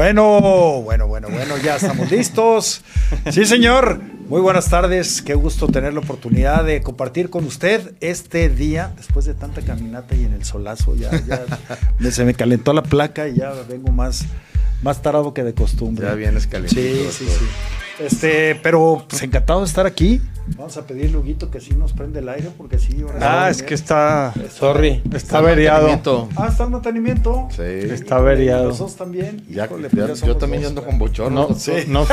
Bueno, bueno, bueno, bueno, ya estamos listos. Sí, señor. Muy buenas tardes. Qué gusto tener la oportunidad de compartir con usted este día, después de tanta caminata y en el solazo. Ya, ya se me calentó la placa y ya vengo más, más tarado que de costumbre. Ya vienes calentito. Sí, sí, sí. Este, pero pues encantado de estar aquí. Vamos a pedirle Huguito que sí nos prende el aire porque sí. ah, es que está. Sorry. Está, averiado. Ah, está en mantenimiento. Sí. Está averiado. Nosotros también. Ya, Híjole, ya, yo también ando con bochorno. No, sí. no,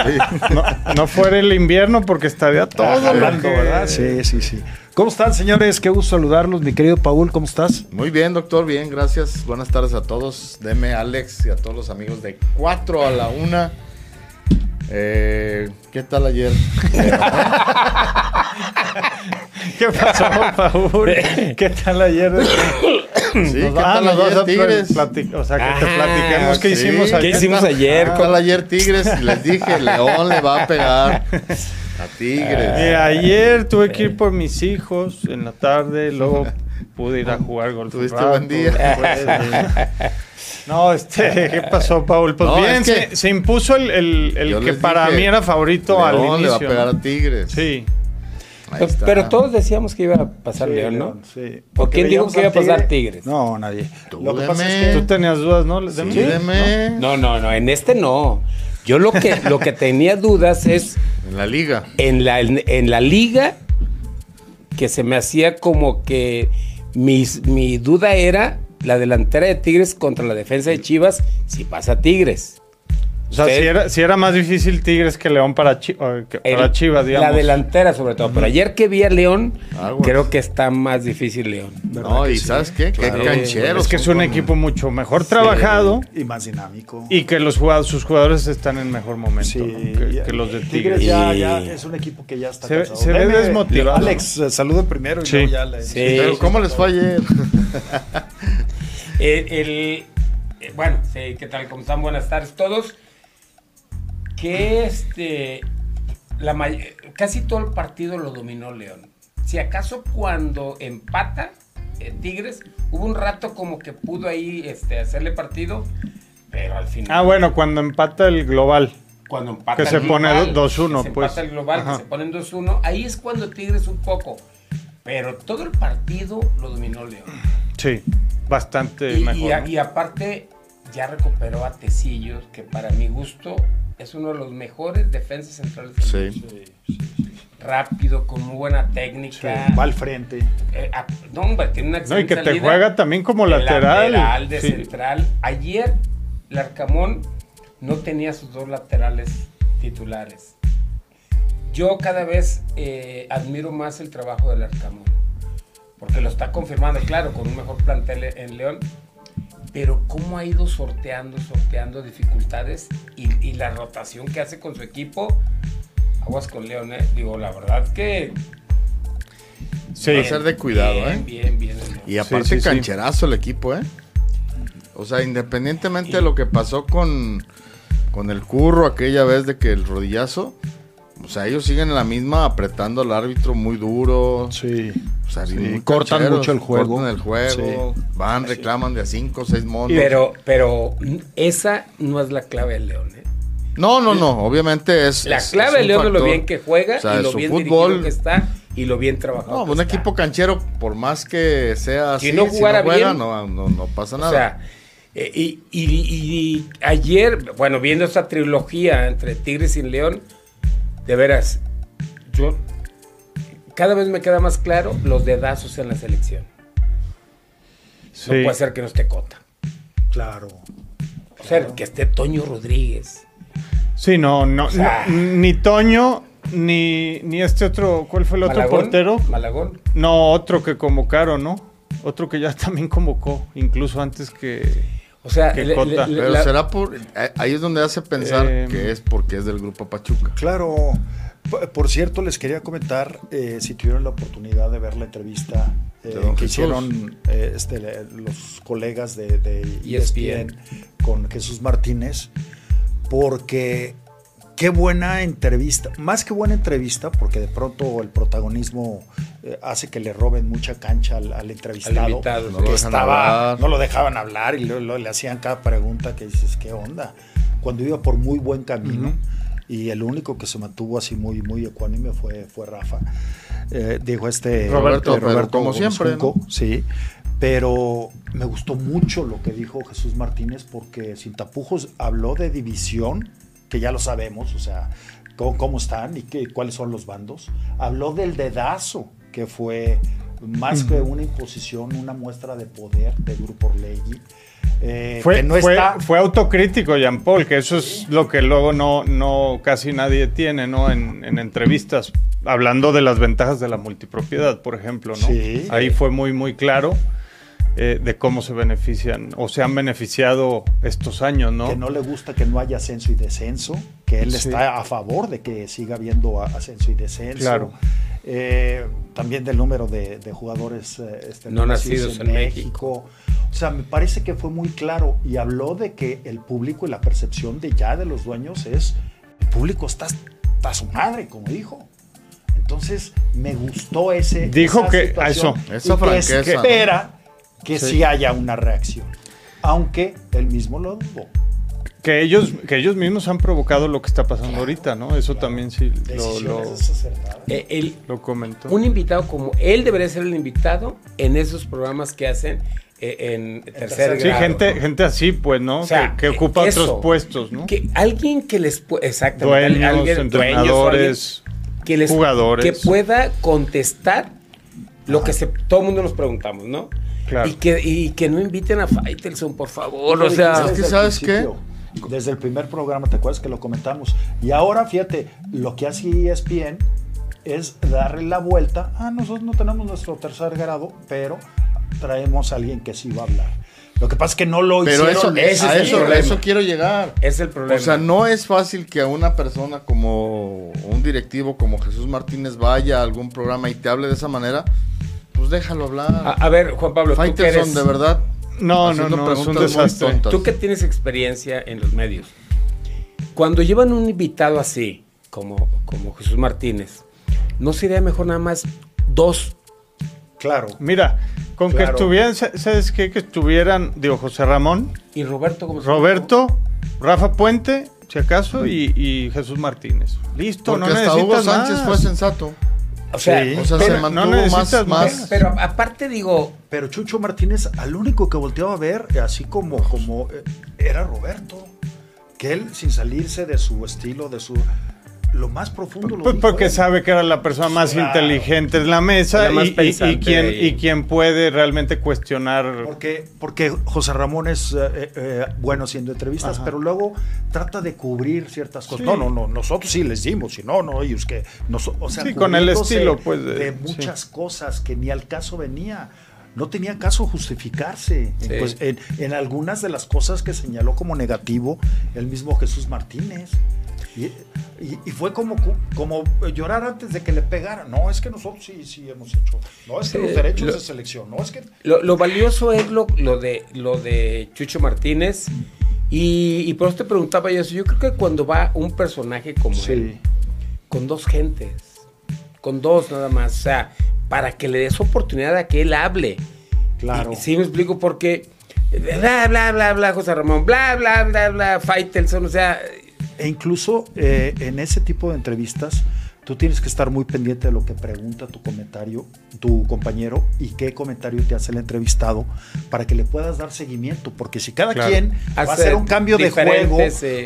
no, no, fuera el invierno porque estaría todo hablando, ¿verdad? Sí, sí, sí. ¿Cómo están, señores? Qué gusto saludarlos. Mi querido Paul, ¿cómo estás? Muy bien, doctor, bien, gracias. Buenas tardes a todos. Deme, Alex y a todos los amigos de 4 a la 1. Eh, ¿Qué tal ayer? ¿Qué pasó, Paul? ¿Qué tal ayer? Sí, ¿qué tal ayer, Tigres? o sea, que te platiquemos qué hicimos ayer. ¿Qué hicimos ayer? ¿Qué tal ayer, Tigres? Les dije, León le va a pegar a Tigres. Mira, ayer tuve que ir por mis hijos en la tarde, luego pude ir a jugar golf. Tuviste buen día. No, este, ¿qué pasó, Paul? Pues bien, se, impuso el, el, que para mí era favorito al inicio. le va a pegar a Tigres. Sí. Pero, todos decíamos que iba a pasar León, ¿no? Sí. ¿Por quién dijo que iba a pasar Tigres? No, nadie. Tú, lo que pasa es que tú tenías dudas, ¿no? ¿De sí, No, no, no, en este no. Yo lo que, lo que tenía dudas es... En la liga. En la, en, la liga, que se me hacía como que mi duda era la delantera de Tigres contra la defensa de Chivas si pasa Tigres. O sea, si era, más difícil Tigres que León para, Chivas, digamos. La delantera, sobre todo. Pero ayer que vi a León, creo que está más difícil León. No, y ¿sabes qué? Qué cancheros. Es que es un equipo mucho mejor trabajado. Y más dinámico. Y que los jugadores, sus jugadores están en mejor momento que, los de Tigres. ya, ya es un equipo que ya está Se, se ve desmotivado. Alex, saludo primero. Y ya le... Pero ¿cómo les fue ayer? el, bueno, ¿qué tal? ¿Cómo están? Buenas tardes todos que este, la casi todo el partido lo dominó León. Si acaso cuando empata eh, Tigres, hubo un rato como que pudo ahí este, hacerle partido, pero al final... Ah, bueno, cuando empata el global. Cuando empata que se pone 2-1, pues. Empata el global, que se ponen 2-1. Ahí es cuando Tigres un poco. Pero todo el partido lo dominó León. Sí, bastante mejor. y aparte, ya recuperó a Tecillos, que para mi gusto es uno de los mejores defensas centrales. Sí. Rápido, con muy buena técnica. va al frente. Eh, ah, no, hombre, tiene una No, y que te juega también como lateral. Lateral, de central. Ayer, Larcamón no tenía sus dos laterales titulares. Yo cada vez eh, admiro más el trabajo del Arcamón. Porque lo está confirmando, claro, con un mejor plantel en León pero cómo ha ido sorteando, sorteando dificultades y, la rotación que hace con su equipo. Aguas con León, ¿eh? Digo, la verdad que... Sí. Va a ser de cuidado, ¿eh? Bien, bien. Y aparte cancherazo el equipo, ¿eh? O sea, independientemente de lo que pasó con, con el curro aquella vez de que el rodillazo, o sea, ellos siguen en la misma apretando al árbitro muy duro. Sí. O sea, cortan mucho el juego. Cortan el juego. Van, reclaman de a 5 o 6 monos. Pero, pero esa no es la clave del León, ¿eh? No, no, no. Obviamente es. La clave del León es lo bien que juega y lo bien fútbol, que está y lo bien trabajado. No, un equipo canchero, por más que sea así, si no, jugara juega, no, no, no, pasa nada. O sea, eh, y, y, y, ayer, bueno, viendo esta trilogía entre Tigres y León, de veras, yo cada vez me queda más claro los dedazos en la selección. No puede ser que no esté Cota. Claro. O sea, que esté Toño Rodríguez. Sí, no, no, ni Toño, ni, ni este otro, ¿cuál fue el otro portero? Malagón. No, otro que convocaron, ¿no? Otro que ya también convocó, incluso antes que... O sea, pero será por. Ahí es donde hace pensar eh, que es porque es del grupo Pachuca. Claro. Por cierto, les quería comentar, eh, si tuvieron la oportunidad de ver la entrevista eh, que hicieron este, los colegas de, de ESPN e con Jesús Martínez, porque qué buena entrevista, más que buena entrevista, porque de pronto el protagonismo eh, hace que le roben mucha cancha al, entrevistado, no, lo estaba, no lo dejaban hablar y luego, le hacían cada pregunta que dices, ¿qué onda? cuando iba por muy buen camino. Y el único que se mantuvo así muy, muy ecuánime fue, fue Rafa. Eh, dijo este Roberto, Roberto como siempre. Sí, pero me gustó mucho lo que dijo Jesús Martínez porque sin tapujos habló de división, que ya lo sabemos, o sea, cómo, están y qué, cuáles son los bandos. Habló del dedazo, que fue más que una imposición, una muestra de poder del Grupo Orlegui. Eh, fue, no fue, autocrítico, Jean Paul, que eso es lo que luego no, no casi nadie tiene ¿no? en, entrevistas, hablando de las ventajas de la multipropiedad, por ejemplo. ¿no? Ahí fue muy, muy claro. Eh, de cómo se benefician o se han beneficiado estos años, ¿no? Que no le gusta que no haya ascenso y descenso, que él está a favor de que siga habiendo ascenso y descenso. Claro. Eh, también del número de, jugadores eh, este, no nacidos en, México. O sea, me parece que fue muy claro y habló de que el público y la percepción de ya de los dueños es, el público está a su madre, como dijo. Entonces, me gustó ese. Dijo que eso, esa franqueza. Que espera que sí. haya una reacción. Aunque él mismo lo dudó que ellos, que ellos mismos han provocado lo que está pasando ahorita, ¿no? Eso también sí lo, eh, lo, comentó. Un invitado como él debería ser el invitado en esos programas que hacen eh, en tercer grado. Sí, gente, gente así, pues, ¿no? que, ocupa otros puestos, ¿no? Que alguien que les pueda, exactamente, dueños, entrenadores, que les, jugadores. Que pueda contestar lo que se, todo el mundo nos preguntamos, ¿no? Claro. Y que, y que no inviten a Faitelson, por favor. O sea, es que sabes qué desde el primer programa, ¿te acuerdas que lo comentamos? Y ahora, fíjate, lo que hace ESPN es darle la vuelta. Ah, nosotros no tenemos nuestro tercer grado, pero traemos a alguien que sí va a hablar. Lo que pasa es que no lo Pero Eso, a eso, eso quiero llegar. Es el problema. O sea, no es fácil que a una persona como un directivo como Jesús Martínez vaya a algún programa y te hable de esa manera. Pues déjalo hablar. A, ver, Juan Pablo, ¿tú de verdad, no, no, no, es un desastre. Tú que tienes experiencia en los medios, cuando llevan un invitado así, como, como Jesús Martínez, ¿no sería mejor nada más dos? Claro. Mira, con que estuvieran, ¿sabes qué? Que estuvieran, digo, José Ramón. ¿Y Roberto cómo Roberto, Rafa Puente, si acaso, y, Jesús Martínez. Listo, no hasta Hugo Sánchez fue sensato. O sea, se mantuvo más, más, Pero aparte digo. Pero Chucho Martínez, al único que volteaba a ver, así como, como eh, era Roberto. Que él, sin salirse de su estilo, de su lo más profundo. Lo pues porque sabe que era la persona más inteligente en la mesa y, y, quien, y quien puede realmente cuestionar. Porque, porque José Ramón es eh, eh, eh, bueno haciendo entrevistas, pero luego trata de cubrir ciertas cosas. No, no, no, nosotros sí les dimos, y no, no, ellos que. o sea, sí, con el estilo, pues. De, muchas cosas que ni al caso venía no tenía caso justificarse pues, en, en, algunas de las cosas que señaló como negativo el mismo Jesús Martínez. Y, fue como, como llorar antes de que le pegara. No, es que nosotros sí, sí hemos hecho. No, es que los derechos de selección. No, es que. Lo, valioso es lo, lo, de, lo de Chucho Martínez. Y, por eso te preguntaba yo eso. Yo creo que cuando va un personaje como él, con dos gentes, con dos nada más, o sea, para que le des oportunidad a que él hable. Claro. sí, me explico porque. Bla, bla, bla, bla, José Ramón, bla, bla, bla, bla, Faitelson, o sea, e incluso eh, en ese tipo de entrevistas, tú tienes que estar muy pendiente de lo que pregunta tu comentario, tu compañero, y qué comentario te hace el entrevistado para que le puedas dar seguimiento. Porque si cada quien va a hacer un cambio de juego,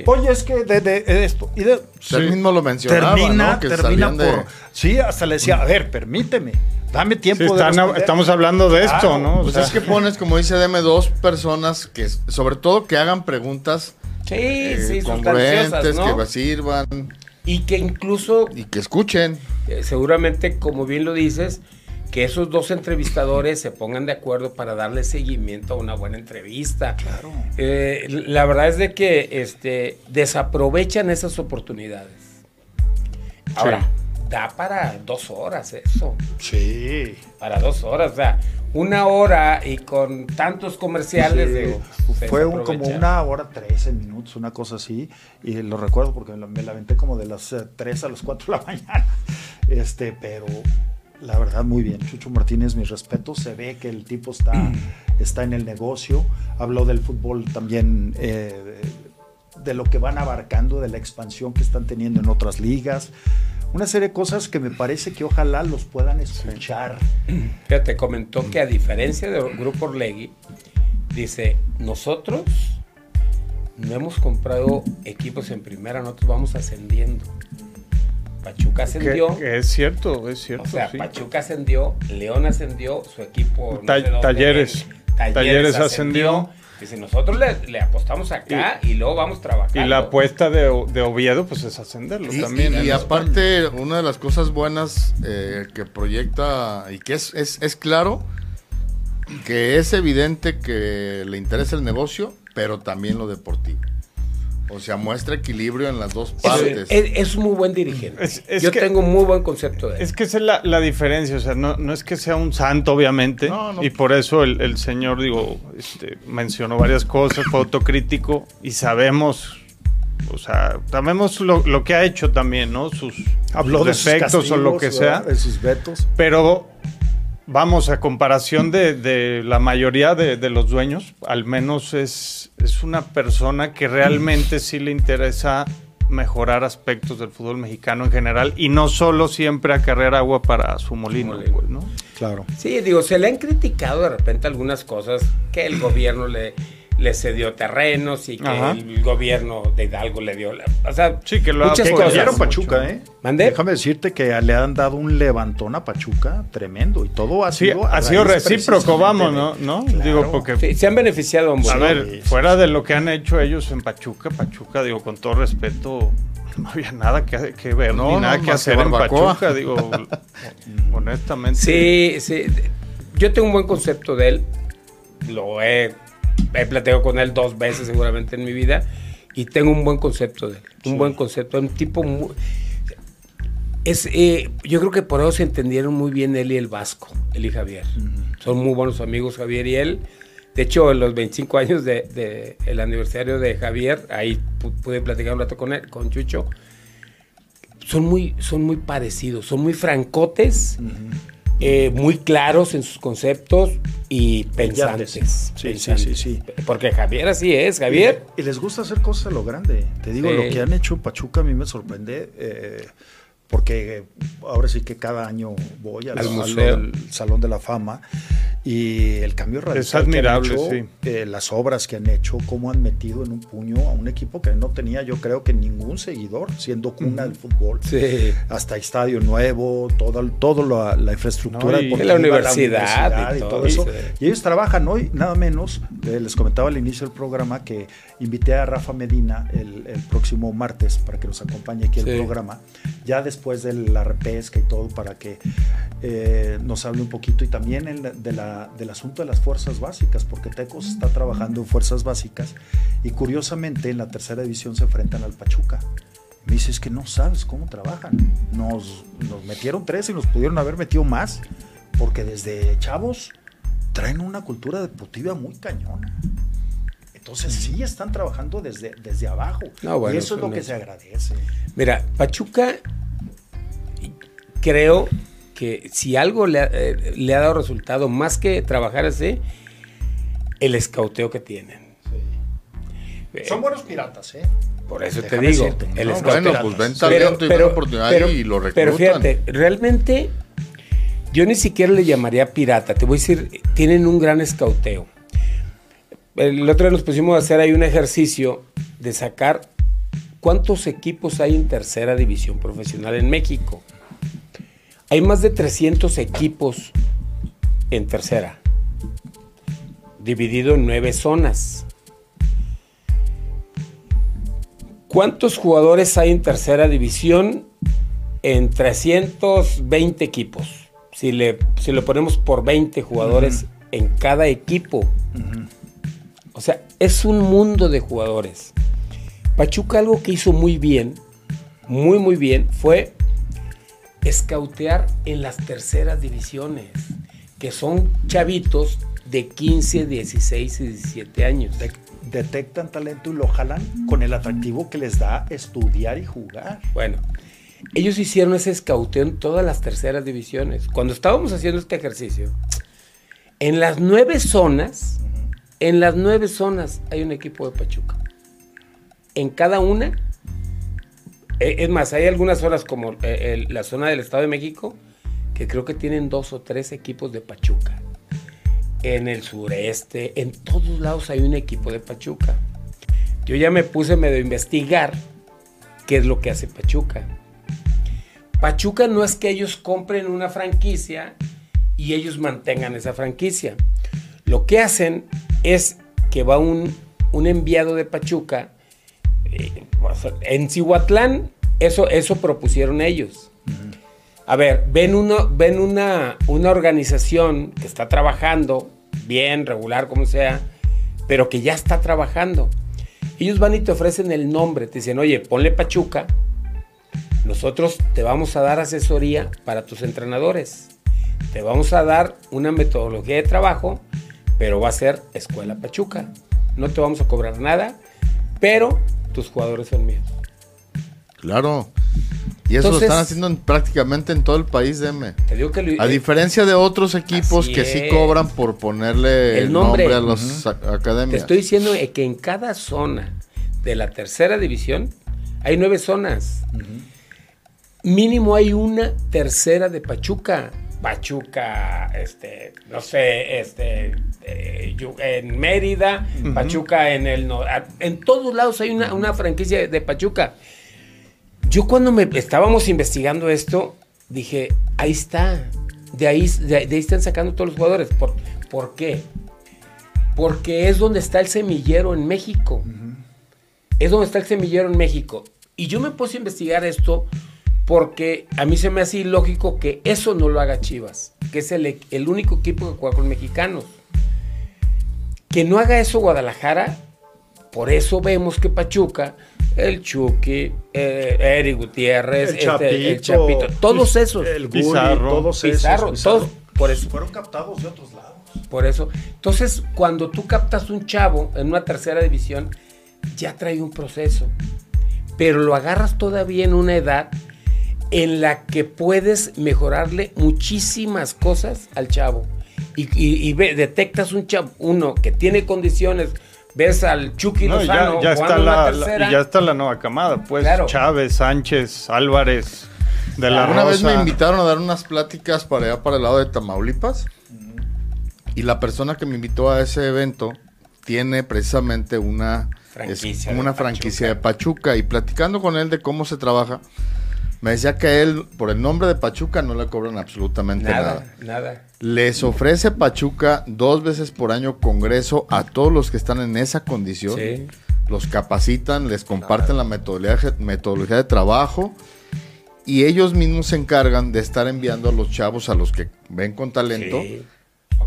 oye, es que de, esto. Y de, mismo lo mencionaba. Termina, termina por. Sí, hasta le decía, a ver, permíteme. Dame tiempo de estamos hablando de esto, ¿no? pues es que pones, como dice Deme, dos personas que, sobre todo, que hagan preguntas Sí, eh, sí, ¿no? que sirvan. Y que incluso... Y que escuchen. Eh, seguramente, como bien lo dices, que esos dos entrevistadores se pongan de acuerdo para darle seguimiento a una buena entrevista. Claro. Eh, la verdad es de que este, desaprovechan esas oportunidades. Ahora, da para dos horas eso. Sí. Para dos horas, o sea, una hora y con tantos comerciales. fue como una hora, 13 minutos, una cosa así. Y lo recuerdo porque me la aventé como de las 3 eh, a las 4 de la mañana. Este, pero la verdad, muy bien. Chucho Martínez, mi respeto. Se ve que el tipo está, está en el negocio. Habló del fútbol también. Eh, de lo que van abarcando, de la expansión que están teniendo en otras ligas. Una serie de cosas que me parece que ojalá los puedan escuchar. Fíjate, comentó que a diferencia del Grupo Orlegui, dice, nosotros no hemos comprado equipos en primera, nosotros vamos ascendiendo. Pachuca ascendió. es cierto, es cierto. O sea, Pachuca ascendió, León ascendió, su equipo. talleres, talleres. ascendió. Dice, nosotros le, apostamos acá y, luego vamos trabajando. Y la apuesta de, Oviedo, pues es ascenderlo también. Y, aparte, una de las cosas buenas eh, que proyecta y que es, es, es claro, que es evidente que le interesa el negocio, pero también lo deportivo. O sea, muestra equilibrio en las dos partes. Es, un muy buen dirigente. Yo tengo un muy buen concepto de él. Es que esa es la, diferencia. O sea, no, no, es que sea un santo, obviamente. Y por eso el, señor, digo, este, mencionó varias cosas, fue autocrítico y sabemos. O sea, sabemos lo, que ha hecho también, ¿no? Sus, Habló defectos o lo que sea. De sus vetos. Pero vamos, a comparación de, la mayoría de, los dueños, al menos es, es una persona que realmente sí le interesa mejorar aspectos del fútbol mexicano en general y no solo siempre acarrear agua para su molino, ¿no? Claro. Sí, digo, se le han criticado de repente algunas cosas que el gobierno le le cedió terrenos y que el gobierno de Hidalgo le dio. o sea, sí, que lo muchas cosas. Pachuca, ¿eh? Déjame decirte que le han dado un levantón a Pachuca tremendo y todo ha sido. ha sido recíproco, vamos, ¿no? ¿No? Digo, porque. se han beneficiado ambos. A ver, fuera de lo que han hecho ellos en Pachuca, Pachuca, digo, con todo respeto, no había nada que, ver, ni nada que hacer en Pachuca, digo, honestamente. Sí, sí. Yo tengo un buen concepto de él. Lo he he platicado con él dos veces seguramente en mi vida y tengo un buen concepto de él. Un buen concepto. Un tipo muy, es, eh, yo creo que por eso se entendieron muy bien él y el Vasco, él y Javier. Son muy buenos amigos Javier y él. De hecho, en los 25 años del de, el aniversario de Javier, ahí pude platicar un rato con él, con Chucho. Son muy, son muy parecidos, son muy francotes. Eh, muy claros en sus conceptos y pensantes. Sí, sí, sí, Porque Javier así es, Javier. Y, les gusta hacer cosas a lo grande. Te digo, lo que han hecho en Pachuca a mí me sorprende. Eh, porque ahora sí que cada año voy al, al Salón de la Fama y el cambio radical es admirable, sí. Eh, las obras que han hecho, cómo han metido en un puño a un equipo que no tenía, yo creo que ningún seguidor, siendo cuna del fútbol, sí. hasta estadio nuevo, toda todo la, infraestructura y la universidad, y, todo, eso. Y ellos trabajan hoy, nada menos, eh, les comentaba al inicio del programa que invité a Rafa Medina el, próximo martes para que nos acompañe aquí el programa, ya después de la repesca y todo, para que eh, nos hable un poquito y también de la del asunto de las fuerzas básicas, porque Tecos está trabajando en fuerzas básicas y curiosamente en la tercera división se enfrentan al Pachuca. Me dice, es que no sabes cómo trabajan. Nos, nos metieron tres y nos pudieron haber metido más, porque desde chavos traen una cultura deportiva muy cañona. Entonces sí están trabajando desde, desde abajo. y eso es lo que se agradece. Mira, Pachuca creo que si algo eh, le ha, dado resultado, más que trabajar así, el escauteo que tienen. Son buenos piratas, ¿eh? Por eso te digo, el Bueno, pues ven talento y oportunidad y lo reclutan. Pero fíjate, realmente yo ni siquiera le llamaría pirata. Te voy a decir, tienen un gran escauteo. El otro día nos pusimos a hacer ahí un ejercicio de sacar cuántos equipos hay en tercera división profesional en México. Hay más de 300 equipos en tercera, dividido en nueve zonas. ¿Cuántos jugadores hay en tercera división? En 320 equipos. Si, le, si lo ponemos por 20 jugadores en cada equipo. O sea, es un mundo de jugadores. Pachuca algo que hizo muy bien, muy muy bien, fue escautear en las terceras divisiones, que son chavitos de 15, 16 y 17 años. detectan talento y lo jalan con el atractivo que les da estudiar y jugar. Bueno, ellos hicieron ese escauteo en todas las terceras divisiones. Cuando estábamos haciendo este ejercicio, en las nueve zonas, en las nueve zonas hay un equipo de Pachuca. en cada una. E, es más, hay algunas zonas como eh, la zona del Estado de México que creo que tienen dos o tres equipos de Pachuca. En el sureste, en todos lados hay un equipo de Pachuca. Yo ya me puse medio a investigar qué es lo que hace Pachuca. Pachuca no es que ellos compren una franquicia y ellos mantengan esa franquicia. Lo que hacen es que va un, enviado de Pachuca. En Cihuatlán, eso, eso propusieron ellos. A ver, ven, uno, ven una, una organización que está trabajando, bien, regular, como sea, pero que ya está trabajando. Ellos van y te ofrecen el nombre, te dicen, oye, ponle Pachuca, nosotros te vamos a dar asesoría para tus entrenadores. Te vamos a dar una metodología de trabajo, pero va a ser Escuela Pachuca. No te vamos a cobrar nada, pero tus jugadores son míos. Claro. Y eso lo están haciendo prácticamente en todo el país, DM. a diferencia de otros equipos que sí cobran por ponerle el, nombre, a los academias. Te estoy diciendo que en cada zona de la tercera división hay nueve zonas mínimo hay una tercera de Pachuca. Pachuca, este, no sé, este, eh, en Mérida, Pachuca en el, en todos lados hay una, franquicia de Pachuca. Yo cuando me estábamos investigando esto, dije, ahí está, de ahí, de, ahí están sacando todos los jugadores. ¿Por, ¿por qué? Porque es donde está el semillero en México. Es donde está el semillero en México. Y yo me puse a investigar esto porque a mí se me hace ilógico que eso no lo haga Chivas, que es el, único equipo que juega con mexicanos. Que no haga eso Guadalajara, por eso vemos que Pachuca, el Chucky, eh, Eric Gutiérrez, el, Chapito, todos esos. El Pizarro, todos esos. todos, por eso. Fueron captados de otros lados. Por eso. Entonces, cuando tú captas un chavo en una tercera división, ya trae un proceso. Pero lo agarras todavía en una edad en la que puedes mejorarle muchísimas cosas al chavo. Y, detectas un chavo, uno que tiene condiciones, ves al Chucky Lozano ya, está la, ya está la nueva camada, pues Chávez, Sánchez, Álvarez, de la Una vez me invitaron a dar unas pláticas para allá, para el lado de Tamaulipas. Y la persona que me invitó a ese evento tiene precisamente una franquicia, una franquicia de Pachuca. Y platicando con él de cómo se trabaja, me decía que él, por el nombre de Pachuca, no le cobran absolutamente nada. Nada. Les ofrece Pachuca dos veces por año congreso a todos los que están en esa condición. Sí. Los capacitan, les comparten la metodología, metodología de trabajo y ellos mismos se encargan de estar enviando a los chavos, a los que ven con talento,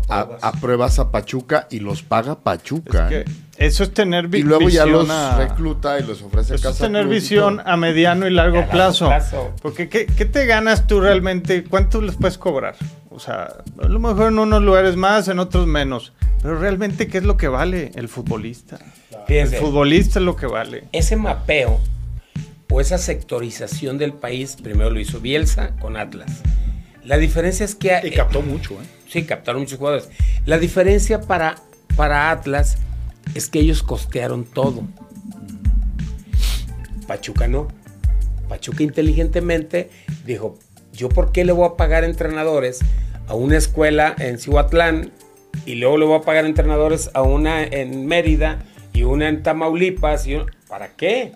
a, pruebas a Pachuca y los paga Pachuca. Eso es tener visión. Y luego ya los recluta y los ofrece Eso es tener visión a mediano y largo, plazo. Porque ¿qué, te ganas tú realmente? ¿Cuánto les puedes cobrar? O sea, a lo mejor en unos lugares más, en otros menos. Pero realmente, ¿qué es lo que vale el futbolista? el futbolista es lo que vale. Ese mapeo o esa sectorización del país, primero lo hizo Bielsa con Atlas. La diferencia es que... Y captó mucho, ¿eh? Sí, captaron muchos jugadores. La diferencia para, para Atlas es que ellos costearon todo. Pachuca no. Pachuca inteligentemente dijo, ¿yo por qué le voy a pagar entrenadores a una escuela en Cihuatlán y luego le voy a pagar entrenadores a una en Mérida y una en Tamaulipas? Y ¿Para qué?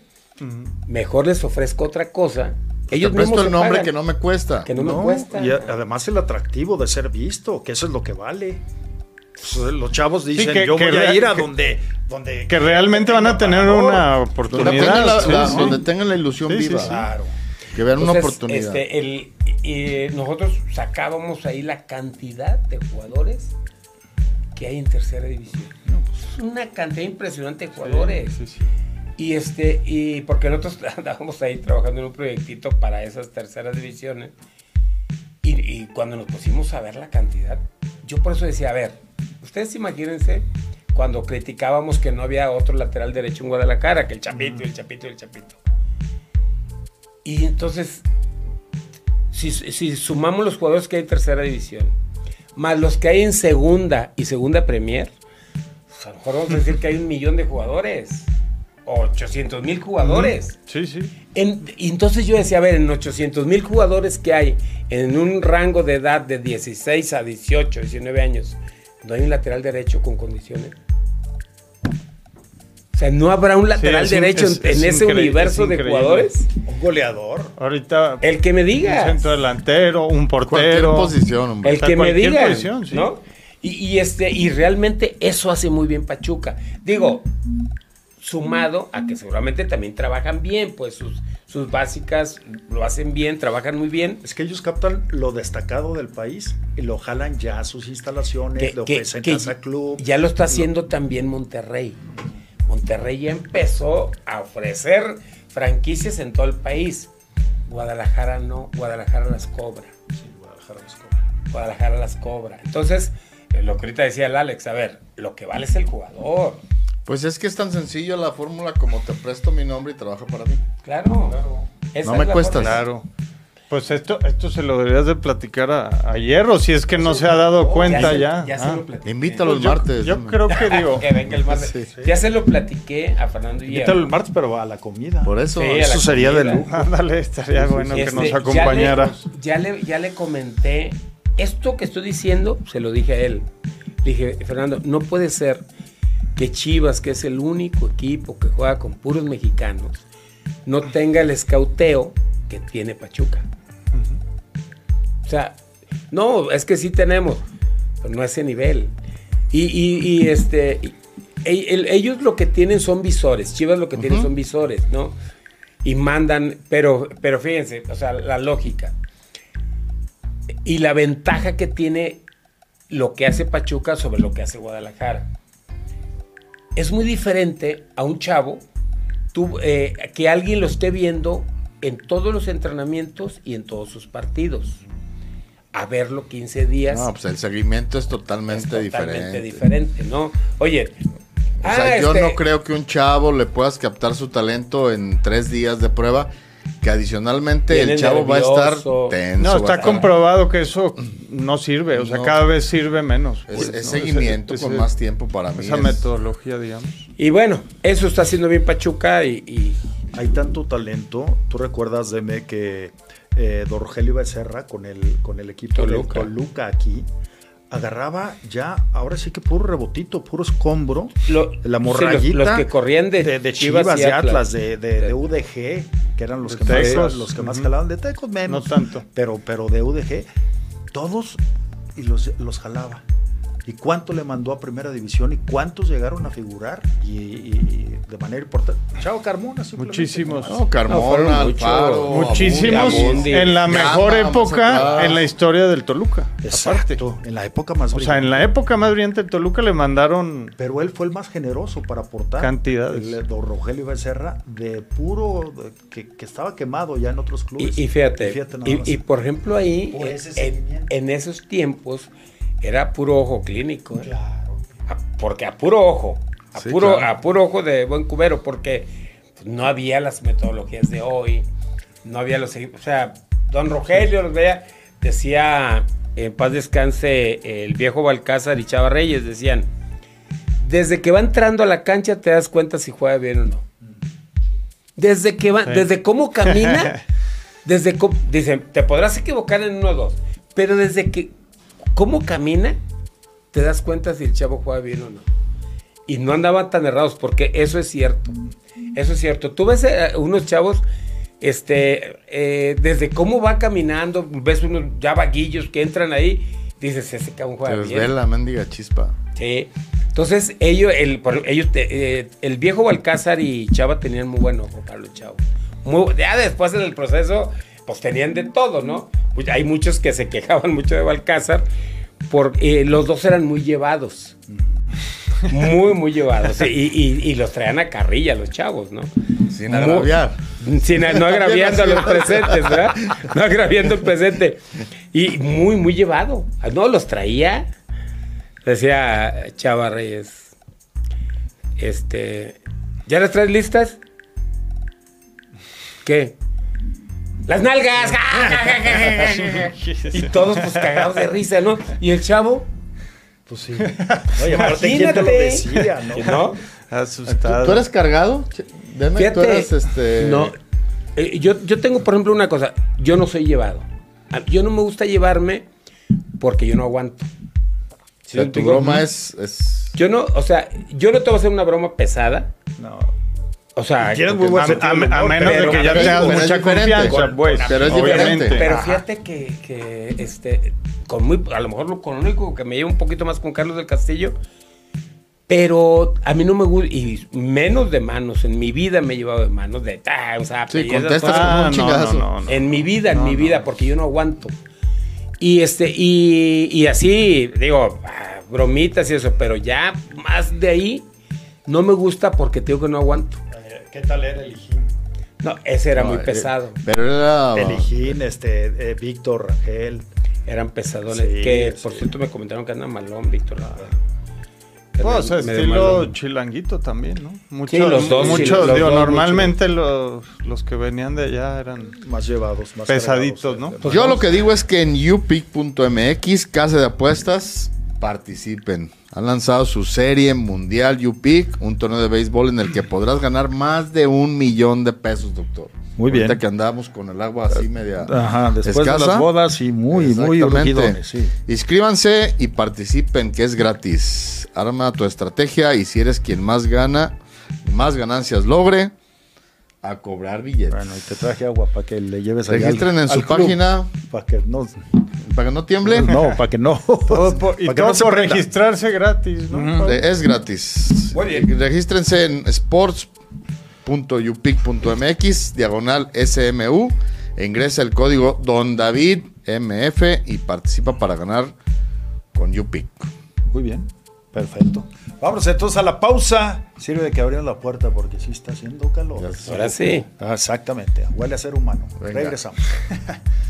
Mejor les ofrezco otra cosa ellos Te el nombre que no me cuesta. Que no, me cuesta. Y además el atractivo de ser visto, que eso es lo que vale. Pues, los chavos dicen, yo voy a ir a donde, donde... Que realmente van a tener una oportunidad. Donde tengan la, ilusión viva. Claro. Que vean una oportunidad. Este, y nosotros sacábamos ahí la cantidad de jugadores que hay en tercera división. Pues, una cantidad impresionante de jugadores. Sí, sí, y este, y porque nosotros andábamos ahí trabajando en un proyectito para esas terceras divisiones. Y, cuando nos pusimos a ver la cantidad, yo por eso decía, a ver, ustedes imagínense cuando criticábamos que no había otro lateral derecho en Guadalajara, que el Chapito, el Chapito, el Chapito. Y entonces, si, si sumamos los jugadores que hay en tercera división, más los que hay en segunda y segunda Premier, pues a lo mejor vamos a decir que hay un millón de jugadores 800 mil jugadores. Sí, sí. entonces yo decía, a ver, en 800 mil jugadores que hay en un rango de edad de 16 a 18, 19 años, no hay un lateral derecho con condiciones. O sea, no habrá un lateral derecho en, ese universo de jugadores. Un goleador. Ahorita. El que me diga. Un centro delantero, un portero. posición, El que me diga. ¿no? Y, este, y realmente eso hace muy bien Pachuca. Digo, sumado a que seguramente también trabajan bien, pues sus, sus básicas lo hacen bien, trabajan muy bien. Es que ellos captan lo destacado del país y lo jalan ya a sus instalaciones, lo que, Casa Club. Ya lo está haciendo también Monterrey. Monterrey ya empezó a ofrecer franquicias en todo el país. Guadalajara no, Guadalajara las cobra. Sí, Guadalajara las cobra. Guadalajara las cobra. Entonces, eh, lo que ahorita decía el Alex, a ver, lo que vale es el jugador. Pues es que es tan sencillo la fórmula como te presto mi nombre y trabajo para mí. Claro. claro. no me cuesta. Claro. Pues esto, esto se lo deberías de platicar a, ayer, o si es que no se ha dado cuenta ya. Ya, se ah. lo Invítalo el martes. Yo, creo que digo. que venga el martes. Ya se lo platiqué a Fernando y Invítalo el martes, pero a la comida. Por eso. eso sería de lujo. Ándale, estaría bueno que nos este, acompañara. Ya le, ya le, comenté. Esto que estoy diciendo, se lo dije a él. Le dije, Fernando, no puede ser que Chivas, que es el único equipo que juega con puros mexicanos, no tenga el escauteo que tiene Pachuca. O sea, no, es que sí tenemos, pero no a ese nivel. Y, este, ellos lo que tienen son visores, Chivas lo que tienen son visores, ¿no? Y mandan, pero, pero fíjense, o sea, la lógica. Y la ventaja que tiene lo que hace Pachuca sobre lo que hace Guadalajara. Es muy diferente a un chavo tú, eh, que alguien lo esté viendo en todos los entrenamientos y en todos sus partidos a verlo 15 días. No, pues el seguimiento es totalmente, es totalmente diferente. ¿no? Oye. O sea, ah, yo no este creo que un chavo le puedas captar su talento en tres días de prueba. Que adicionalmente el chavo va a estar tenso. No, está comprobado que eso no sirve. O sea, cada vez sirve menos. es, pues, seguimiento con más tiempo para mí. Esa metodología, digamos. Y bueno, eso está haciendo bien Pachuca y, Hay tanto talento. Tú recuerdas, Deme, que eh, Don Rogelio Becerra con el, con el equipo de Toluca aquí, agarraba ya, ahora sí que puro rebotito, puro escombro, la morrayita. los, que corrían de, de, Chivas, y Atlas, de, de, UDG, que eran los que, más, los que más jalaban, de Tecos menos. No tanto. Pero, pero de UDG, todos y los, los jalaba y cuánto le mandó a Primera División y cuántos llegaron a figurar y, de manera importante. Chao Carmona, Muchísimos. No, Carmona, Muchísimos en la mejor época en la historia del Toluca. Exacto, en la época más brillante. O sea, en la época más brillante del Toluca le mandaron... Pero él fue el más generoso para aportar. Cantidades. El, don Rogelio Becerra de puro... que, estaba quemado ya en otros clubes. Y, fíjate, y, por ejemplo ahí, en esos tiempos era puro ojo clínico. ¿eh? Claro. porque a puro ojo, a, puro, a puro ojo de buen cubero, porque no había las metodologías de hoy, no había los... O sea, don Rogelio los veía, decía, en paz descanse, el viejo Balcázar y Chava Reyes, decían, desde que va entrando a la cancha te das cuenta si juega bien o no. Desde que va, desde cómo camina, desde cómo, dicen, te podrás equivocar en uno o dos, pero desde que cómo camina, te das cuenta si el chavo juega bien o no. Y no andaban tan errados, porque eso es cierto. Eso es cierto. Tú ves a unos chavos, este, eh, desde cómo va caminando, ves unos ya vaguillos que entran ahí, dices, ese cabrón juega bien. Ve la mendiga chispa. Sí. Entonces, ellos, el, ellos eh, el viejo Balcázar y Chava tenían muy buen ojo para los chavos. ya después en el proceso, pues tenían de todo, ¿no? hay muchos que se quejaban mucho de Balcázar, porque eh, los dos eran muy llevados. Muy, muy llevados. Y, los traían a carrilla los chavos, ¿no? Sin agraviar. no agraviando a los presentes, ¿verdad? No agraviando el presente. Y muy, muy llevado. No, los traía. Decía Chava Reyes. Este. ¿Ya las traes listas? ¿Qué? Las nalgas. y todos pues cagados de risa, ¿no? Y el chavo, pues sí. Oye, aparte, ¿quién te lo decía, no? Asustado. ¿Tú, eres cargado? Fíjate, tú eres este... No, eh, yo, yo tengo, por ejemplo, una cosa. Yo no soy llevado. Yo no me gusta llevarme porque yo no aguanto. tu broma es, Yo no, o sea, yo no te voy a hacer una broma pesada. No. O sea, a, menos de que ya tengas mucha confianza, pues, pero es diferente. Pero fíjate que, que, este, con muy, a lo mejor con lo único que me lleva un poquito más con Carlos del Castillo, pero a mí no me gusta, y menos de manos, en mi vida me he llevado de manos, de ta, o sea, sí, contestas como un chingazo. en mi vida, en mi vida, porque yo no aguanto. Y este, y, y así, digo, ah, bromitas y eso, pero ya más de ahí, no me gusta porque tengo que no aguanto. ¿Qué tal era el Hijín? No, ese era muy eh, pesado. Pero era. El Hijín, este, eh, Víctor, Rangel. Eran pesadones. que por cierto me comentaron que anda malón, Víctor. Pues, estilo chilanguito también, ¿no? Muchos, sí, los dos. Muchos, normalmente los, los, que venían de allá eran más llevados, más pesaditos, ¿no? Pues Yo lo que digo es que en upic.mx, casa de apuestas, participen. Han lanzado su serie mundial UPIC, un torneo de béisbol en el que podrás ganar más de un millón de pesos, doctor. Muy bien. que andamos con el agua así media Ajá, después de las bodas y muy, muy sí. Inscríbanse y participen, que es gratis. Arma tu estrategia y si eres quien más gana, más ganancias logre, a cobrar billetes. Bueno, y te traje agua para que le lleves Registren en su página. Para que no para que no tiemble. No, para que no. y todo por registrarse gratis, ¿no? Es gratis. Muy bien. Regístrense en sports.upic.mx, diagonal SMU, e ingresa el código Don David MF y participa para ganar con UPIC. Muy bien, perfecto. Vamos entonces a la pausa. Sirve de que abrieron la puerta porque sí está haciendo calor. Ahora sí. Exactamente. Huele a ser humano. Regresamos.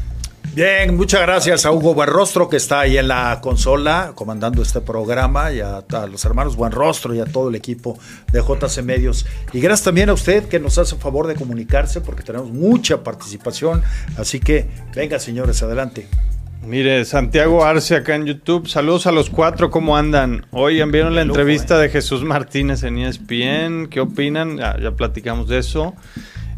Bien, muchas gracias a Hugo Buenrostro que está ahí en la consola comandando este programa y a, los hermanos Buenrostro y a todo el equipo de JC Medios. Y gracias también a usted que nos hace favor de comunicarse porque tenemos mucha participación. Así que venga señores, adelante. Mire, Santiago Arce acá en YouTube. Saludos a los cuatro, ¿cómo andan? Hoy enviaron la entrevista de Jesús Martínez en ESPN. ¿Qué opinan? ya platicamos de eso.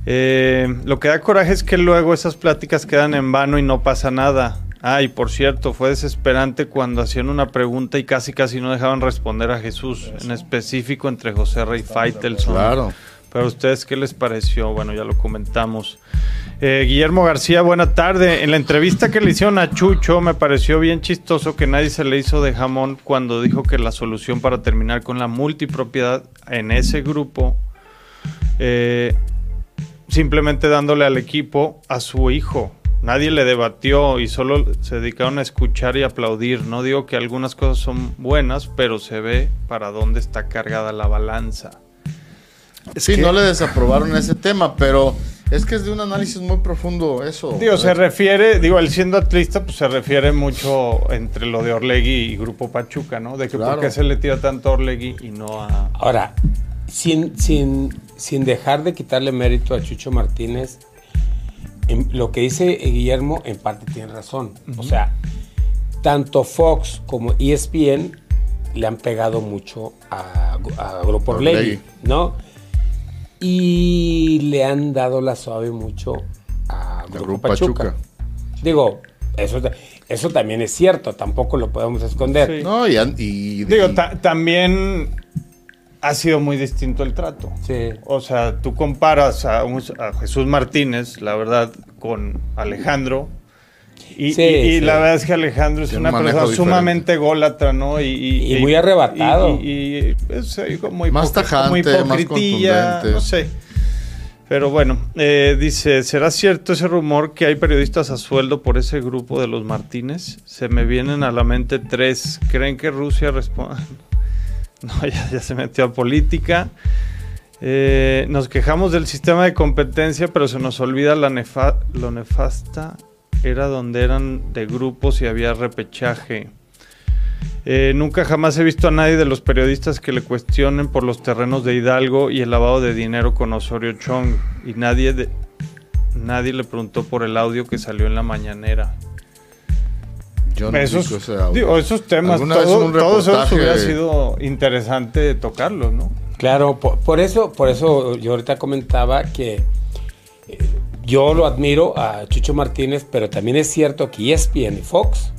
Eh, lo que da coraje es que luego esas pláticas quedan en vano y no pasa nada. Ah, y por cierto, fue desesperante cuando hacían una pregunta y casi casi no dejaban responder a Jesús, en específico entre José Rey Faitelson. Claro. Pero a ustedes, ¿qué les pareció? Bueno, ya lo comentamos. Eh, Guillermo García, buena tarde. En la entrevista que le hicieron a Chucho, me pareció bien chistoso que nadie se le hizo de jamón cuando dijo que la solución para terminar con la multipropiedad en ese grupo eh, simplemente dándole al equipo a su hijo. Nadie le debatió y solo se dedicaron a escuchar y aplaudir. No digo que algunas cosas son buenas, pero se ve para dónde está cargada la balanza. Sí, no le desaprobaron ese tema, pero es que es de un análisis muy profundo eso. Digo, se refiere, digo, él siendo atlista, pues se refiere mucho entre lo de Orlegui y Grupo Pachuca, ¿no? De que por qué se le tira tanto a Orlegui y no a... Ahora, sin, sin, sin dejar de quitarle mérito a Chucho Martínez, lo que dice Guillermo en parte tiene razón. O sea, tanto Fox como ESPN le han pegado mucho a, Grupo Orlegui, ¿no? Y le han dado la suave mucho a Grupo, Pachuca. Digo, eso, eso también es cierto, tampoco lo podemos esconder. No, y, Digo, también ha sido muy distinto el trato. Sí. O sea, tú comparas a, Jesús Martínez, la verdad, con Alejandro. Y, la verdad es que Alejandro es una persona sumamente gólatra, ¿no? Y, muy arrebatado. Y, es muy más tajante, más contundente. no sé. Pero bueno, eh, dice, ¿será cierto ese rumor que hay periodistas a sueldo por ese grupo de los Martínez? Se me vienen a la mente tres. ¿Creen que Rusia responde? No, ya, se metió a política. Eh, nos quejamos del sistema de competencia, pero se nos olvida la lo nefasta era donde eran de grupos y había repechaje. Eh, nunca jamás he visto a nadie de los periodistas que le cuestionen por los terrenos de Hidalgo y el lavado de dinero con Osorio Chong. Y nadie, de, nadie le preguntó por el audio que salió en la mañanera esos, esos temas, todo, eso hubiera sido interesante tocarlos, ¿no? Claro, por, eso, por eso yo ahorita comentaba que yo lo admiro a Chucho Martínez, pero también es cierto que ESPN y Fox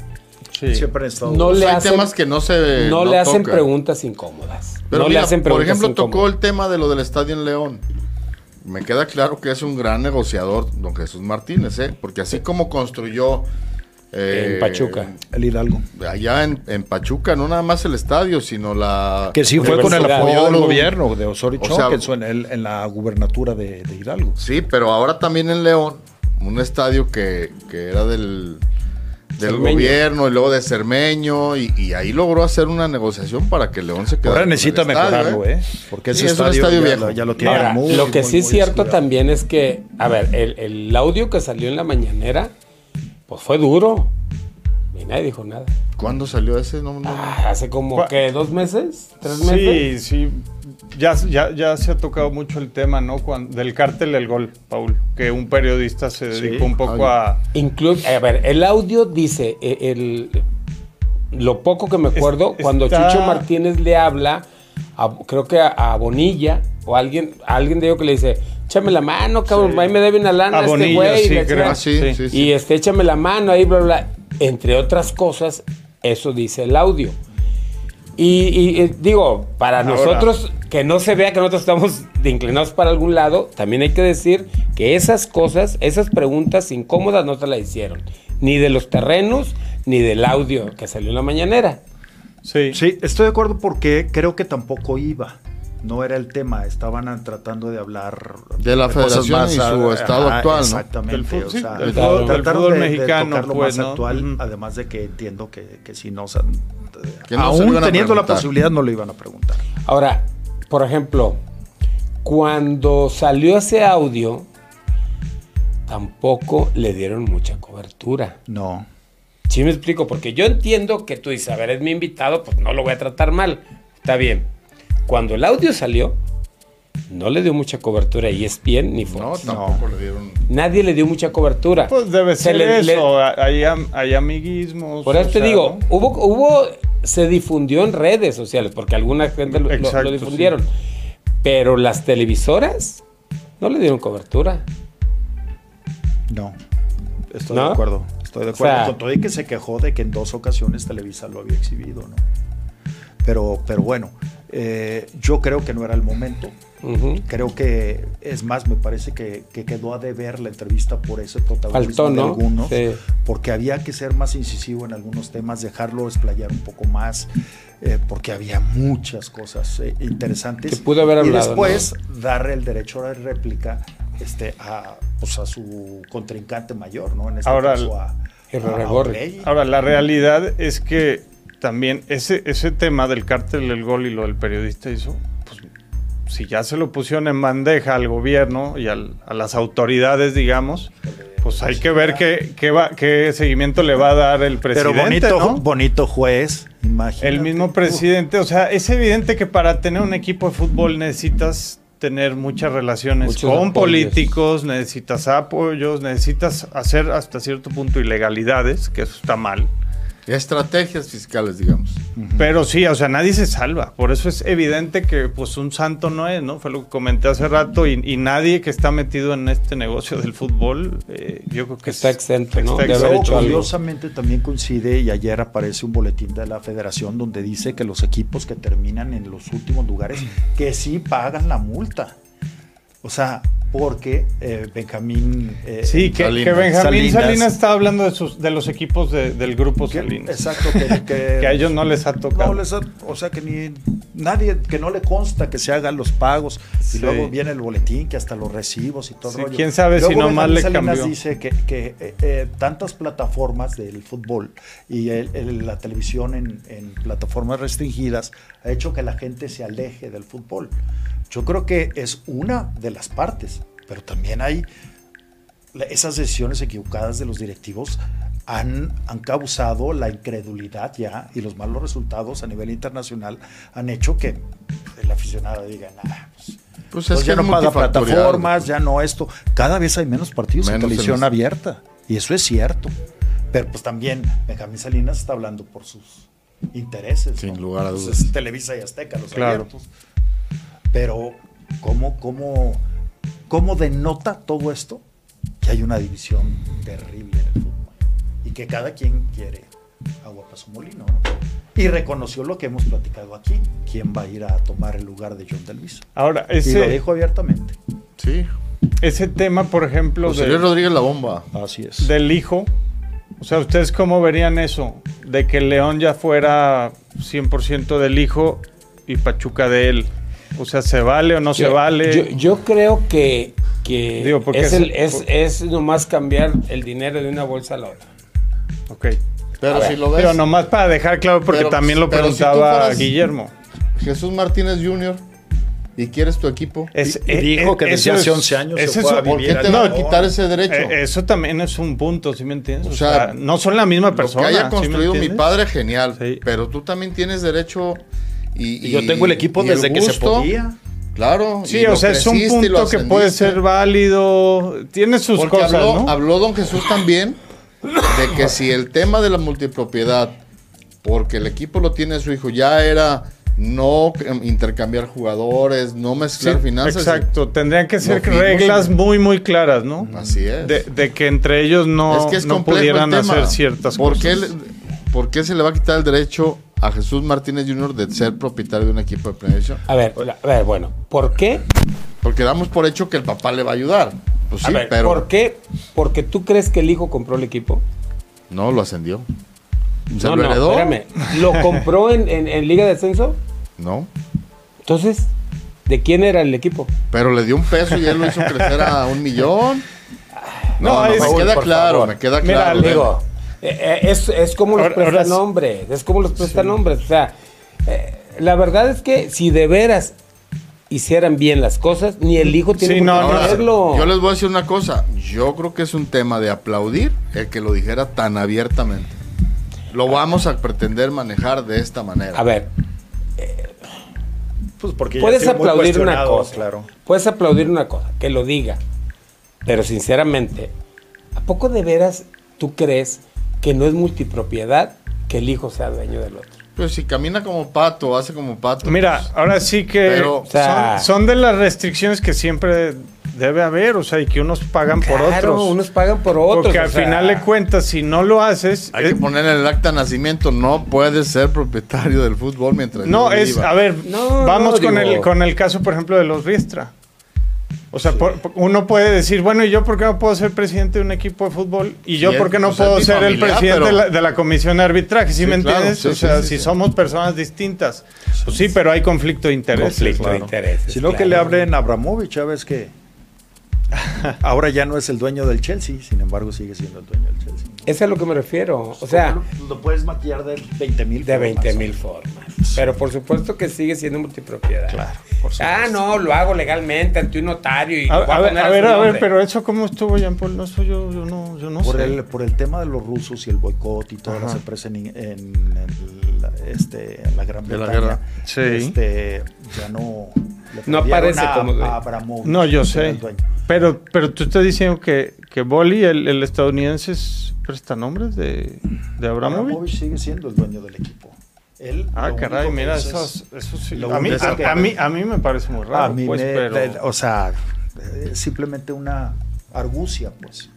siempre han estado. No le hay hacen, temas que no se no, le hacen preguntas incómodas. Pero no le hacen por ejemplo, tocó el tema de lo del estadio en León. Me queda claro que es un gran negociador, don Jesús Martínez, ¿eh? porque así como construyó en eh, Pachuca. El Hidalgo. Allá en, Pachuca, no nada más el estadio, sino la... Que sí fue con el apoyo del gobierno de Osorio o en, en, la gubernatura de, Hidalgo. Sí, pero ahora también en León, un estadio que, era del, del gobierno y luego de Cermeño y, ahí logró hacer una negociación para que León se quedara. Ahora necesita mejorarlo, ¿eh? ¿eh? Porque ese estadio, ya, viejo. ya, lo tiene muy, Lo que sí es cierto también es que, a ver, el, el audio que salió en la mañanera pues fue duro. Y nadie dijo nada. ¿Cuándo salió ese? No, ah, hace como que dos meses, tres meses. Sí, sí. Ya, ya, se ha tocado mucho el tema, ¿no? del cártel del gol, Paul. Que un periodista se dedicó un poco a. Incluso, a ver, el audio dice, e, el, lo poco que me acuerdo, cuando Chucho Martínez le habla, creo que a, Bonilla, o alguien, alguien de ellos que le dice, échame la mano, cabrón, ahí me debe una lana a este güey. Sí, y este, échame la mano, ahí, bla, bla. Entre otras cosas, eso dice el audio. Y, digo, para nosotros, que no se vea que nosotros estamos inclinados para algún lado, también hay que decir que esas cosas, esas preguntas incómodas no se las hicieron. Ni de los terrenos, ni del audio que salió en la mañanera. Sí. Sí, estoy de acuerdo porque creo que tampoco iba no era el tema, estaban tratando de hablar de la federación y su estado actual, exactamente, ¿no? Exactamente, o sea, fútbol, mexicano, pues, más actual, además de que entiendo que, que si no, aún teniendo la posibilidad no lo iban a preguntar. Ahora, por ejemplo, cuando salió ese audio, tampoco le dieron mucha cobertura. No. Sí me explico, porque yo entiendo que tú dices, a ver, es mi invitado, pues no lo voy a tratar mal. Está bien. Cuando el audio salió, no le dio mucha cobertura y es bien ni Fox. No, tampoco le dieron. Nadie le dio mucha cobertura. Pues debe ser eso, hay, amiguismos. Por eso te digo, hubo, hubo, se difundió en redes sociales, porque alguna gente lo, difundieron. Pero las televisoras no le dieron cobertura. No, estoy de acuerdo. Estoy de acuerdo con todo y que se quejó de que en dos ocasiones Televisa lo había exhibido, ¿no? Pero, pero bueno, eh, yo creo que no era el momento. Creo que, es más, me parece que, quedó a deber la entrevista por ese protagonismo de algunos, porque había que ser más incisivo en algunos temas, dejarlo explayar un poco más, eh, porque había muchas cosas eh, interesantes. pudo haber hablado, y después darle el derecho a réplica este, a, pues, a su contrincante mayor, ¿no? En este Ahora, caso a, Ahora, la realidad es que también ese, ese tema del cártel del gol y lo del periodista hizo, pues si ya se lo pusieron en bandeja al gobierno y a las autoridades, digamos, pues hay que ver qué, qué, va, qué seguimiento le va a dar el presidente. Pero bonito, bonito juez, imagínate. El mismo presidente, o sea, es evidente que para tener un equipo de fútbol necesitas tener muchas relaciones con políticos, necesitas apoyos, necesitas hacer hasta cierto punto ilegalidades, que eso está mal. Estrategias fiscales, digamos. Pero sí, o sea, nadie se salva. Por eso es evidente que pues un santo no es, ¿no? Fue lo que comenté hace rato y, nadie que está metido en este negocio del fútbol, eh, yo creo que está exento, ¿no? curiosamente también coincide y ayer aparece un boletín de la federación donde dice que los equipos que terminan en los últimos lugares que sí pagan la multa. O sea, porque eh, Benjamín. Eh, sí, que, Benjamín Salinas, está hablando de, sus, de los equipos del grupo Salinas. Exacto, que, a ellos no les ha tocado. o sea, que ni nadie, que no le consta que se hagan los pagos. Y luego viene el boletín, que hasta los recibos y todo. Sí, Quién sabe si nomás le Salinas dice que, que eh, tantas plataformas del fútbol y la televisión en, en plataformas restringidas ha hecho que la gente se aleje del fútbol. Yo creo que es una de las partes, pero también hay esas decisiones equivocadas de los directivos han, han, causado la incredulidad ya y los malos resultados a nivel internacional han hecho que el aficionado diga, nada, pues, pues, pues ya no paga plataformas, ya no esto. Cada vez hay menos partidos en televisión abierta y eso es cierto. Pero pues también Benjamín Salinas está hablando por sus intereses. Sin lugar a dudas. Televisa y Azteca, los abiertos. Pero, ¿cómo, cómo, cómo denota todo esto? Que hay una división terrible en el fútbol. Y que cada quien quiere agua para su molino. Y reconoció lo que hemos platicado aquí. ¿Quién va a ir a tomar el lugar de John Delvis? Ahora, ese, y lo dijo abiertamente. Sí. Ese tema, por ejemplo... José de, Rodríguez La Bomba. Así es. Del hijo. O sea, ¿ustedes cómo verían eso? De que León ya fuera 100% del hijo y Pachuca de él. O sea, ¿se vale o no se vale? Yo, creo que, que es, es, es, nomás cambiar el dinero de una bolsa a la otra. Ok. Pero si lo ves. Pero nomás para dejar claro, porque también lo preguntaba Guillermo. Jesús Martínez Jr. ¿Y quieres tu equipo? Es, y, dijo que desde hace 11 años se eso, ¿Por qué te van a quitar ese derecho? Eh, eso también es un punto, ¿sí me entiendes? O, sea, no son la misma persona. Lo que haya construido mi padre, genial. Pero tú también tienes derecho. Y, yo tengo el equipo desde que se podía. Claro. Sí, o sea, es un punto que puede ser válido. Tiene sus cosas, ¿no? habló don Jesús también de que si el tema de la multipropiedad, porque el equipo lo tiene su hijo, ya era no intercambiar jugadores, no mezclar finanzas. Exacto, tendrían que ser reglas muy, muy claras, ¿no? Así es. De, que entre ellos no, no pudieran hacer ciertas ¿Por cosas. Qué, ¿Por qué se le va a quitar el derecho a Jesús Martínez Jr. de ser propietario de un equipo de primera A ver, a ver, bueno, ¿por qué? Porque damos por hecho que el papá le va a ayudar. Pues sí, pero. ¿Por qué? Porque tú crees que el hijo compró el equipo. No, lo ascendió. ¿Se lo heredó? espérame. ¿Lo compró en, en, Liga de Ascenso? No. Entonces, ¿de quién era el equipo? Pero le dio un peso y él lo hizo crecer a un millón. No, me queda claro, me queda claro. Mira, digo, eh, eh, es, es, como los prestan nombres, es como los prestan nombres. O sea, eh, la verdad es que si de veras hicieran bien las cosas, ni el hijo tiene que hacerlo. Yo les voy a decir una cosa, yo creo que es un tema de aplaudir el que lo dijera tan abiertamente. Lo vamos a pretender manejar de esta manera. A ver, pues porque puedes aplaudir una cosa, claro. Puedes aplaudir una cosa, que lo diga. Pero sinceramente, ¿a poco de veras tú crees que no es multipropiedad que el hijo sea dueño del otro? Pues si camina como pato, hace como pato. Mira, pues, ahora sí que son, de las restricciones que siempre debe haber, o sea, y que unos pagan por otros. unos pagan por otros. Porque al final de cuentas, si no lo haces... Hay que poner en el acta de nacimiento, no puedes ser propietario del fútbol mientras... No, es, a ver, vamos con, el, con el caso, por ejemplo, de los Riestra. O sea, uno puede decir, bueno, ¿y yo por qué no puedo ser presidente de un equipo de fútbol? ¿Y yo por qué no puedo ser el presidente de, la, comisión de arbitraje? ¿Sí, me entiendes? o sea, si somos personas distintas. Pues sí, pero hay conflicto de intereses. Conflicto de intereses. Sino que le abren a Abramovich, ¿sabes qué? Ahora ya no es el dueño del Chelsea, sin embargo sigue siendo el dueño del Chelsea. Es a lo que me refiero. O sea, lo, puedes maquillar de 20 mil De 20 mil formas. Pero por supuesto que sigue siendo multipropiedad. Claro. ah, no, lo hago legalmente ante un notario y a, a, ver, a, ver, a ver, pero eso cómo estuvo, Jean Paul, no soy yo, yo no, yo no por sé. El, por el tema de los rusos y el boicot y todas las empresas en, en, este, en la Gran Bretaña, sí. este, ya no no aparece como No, yo sé. Pero, pero tú estás diciendo que, que Boli, el, el estadounidense, presta nombres de, de Abramovich. Abramovich sigue siendo el dueño del equipo. Él, ah, caray, mira, eso, eso sí. A mí, a, mí, a mí me parece muy raro. A mí pues, pero... o sea, es simplemente una argucia, pues.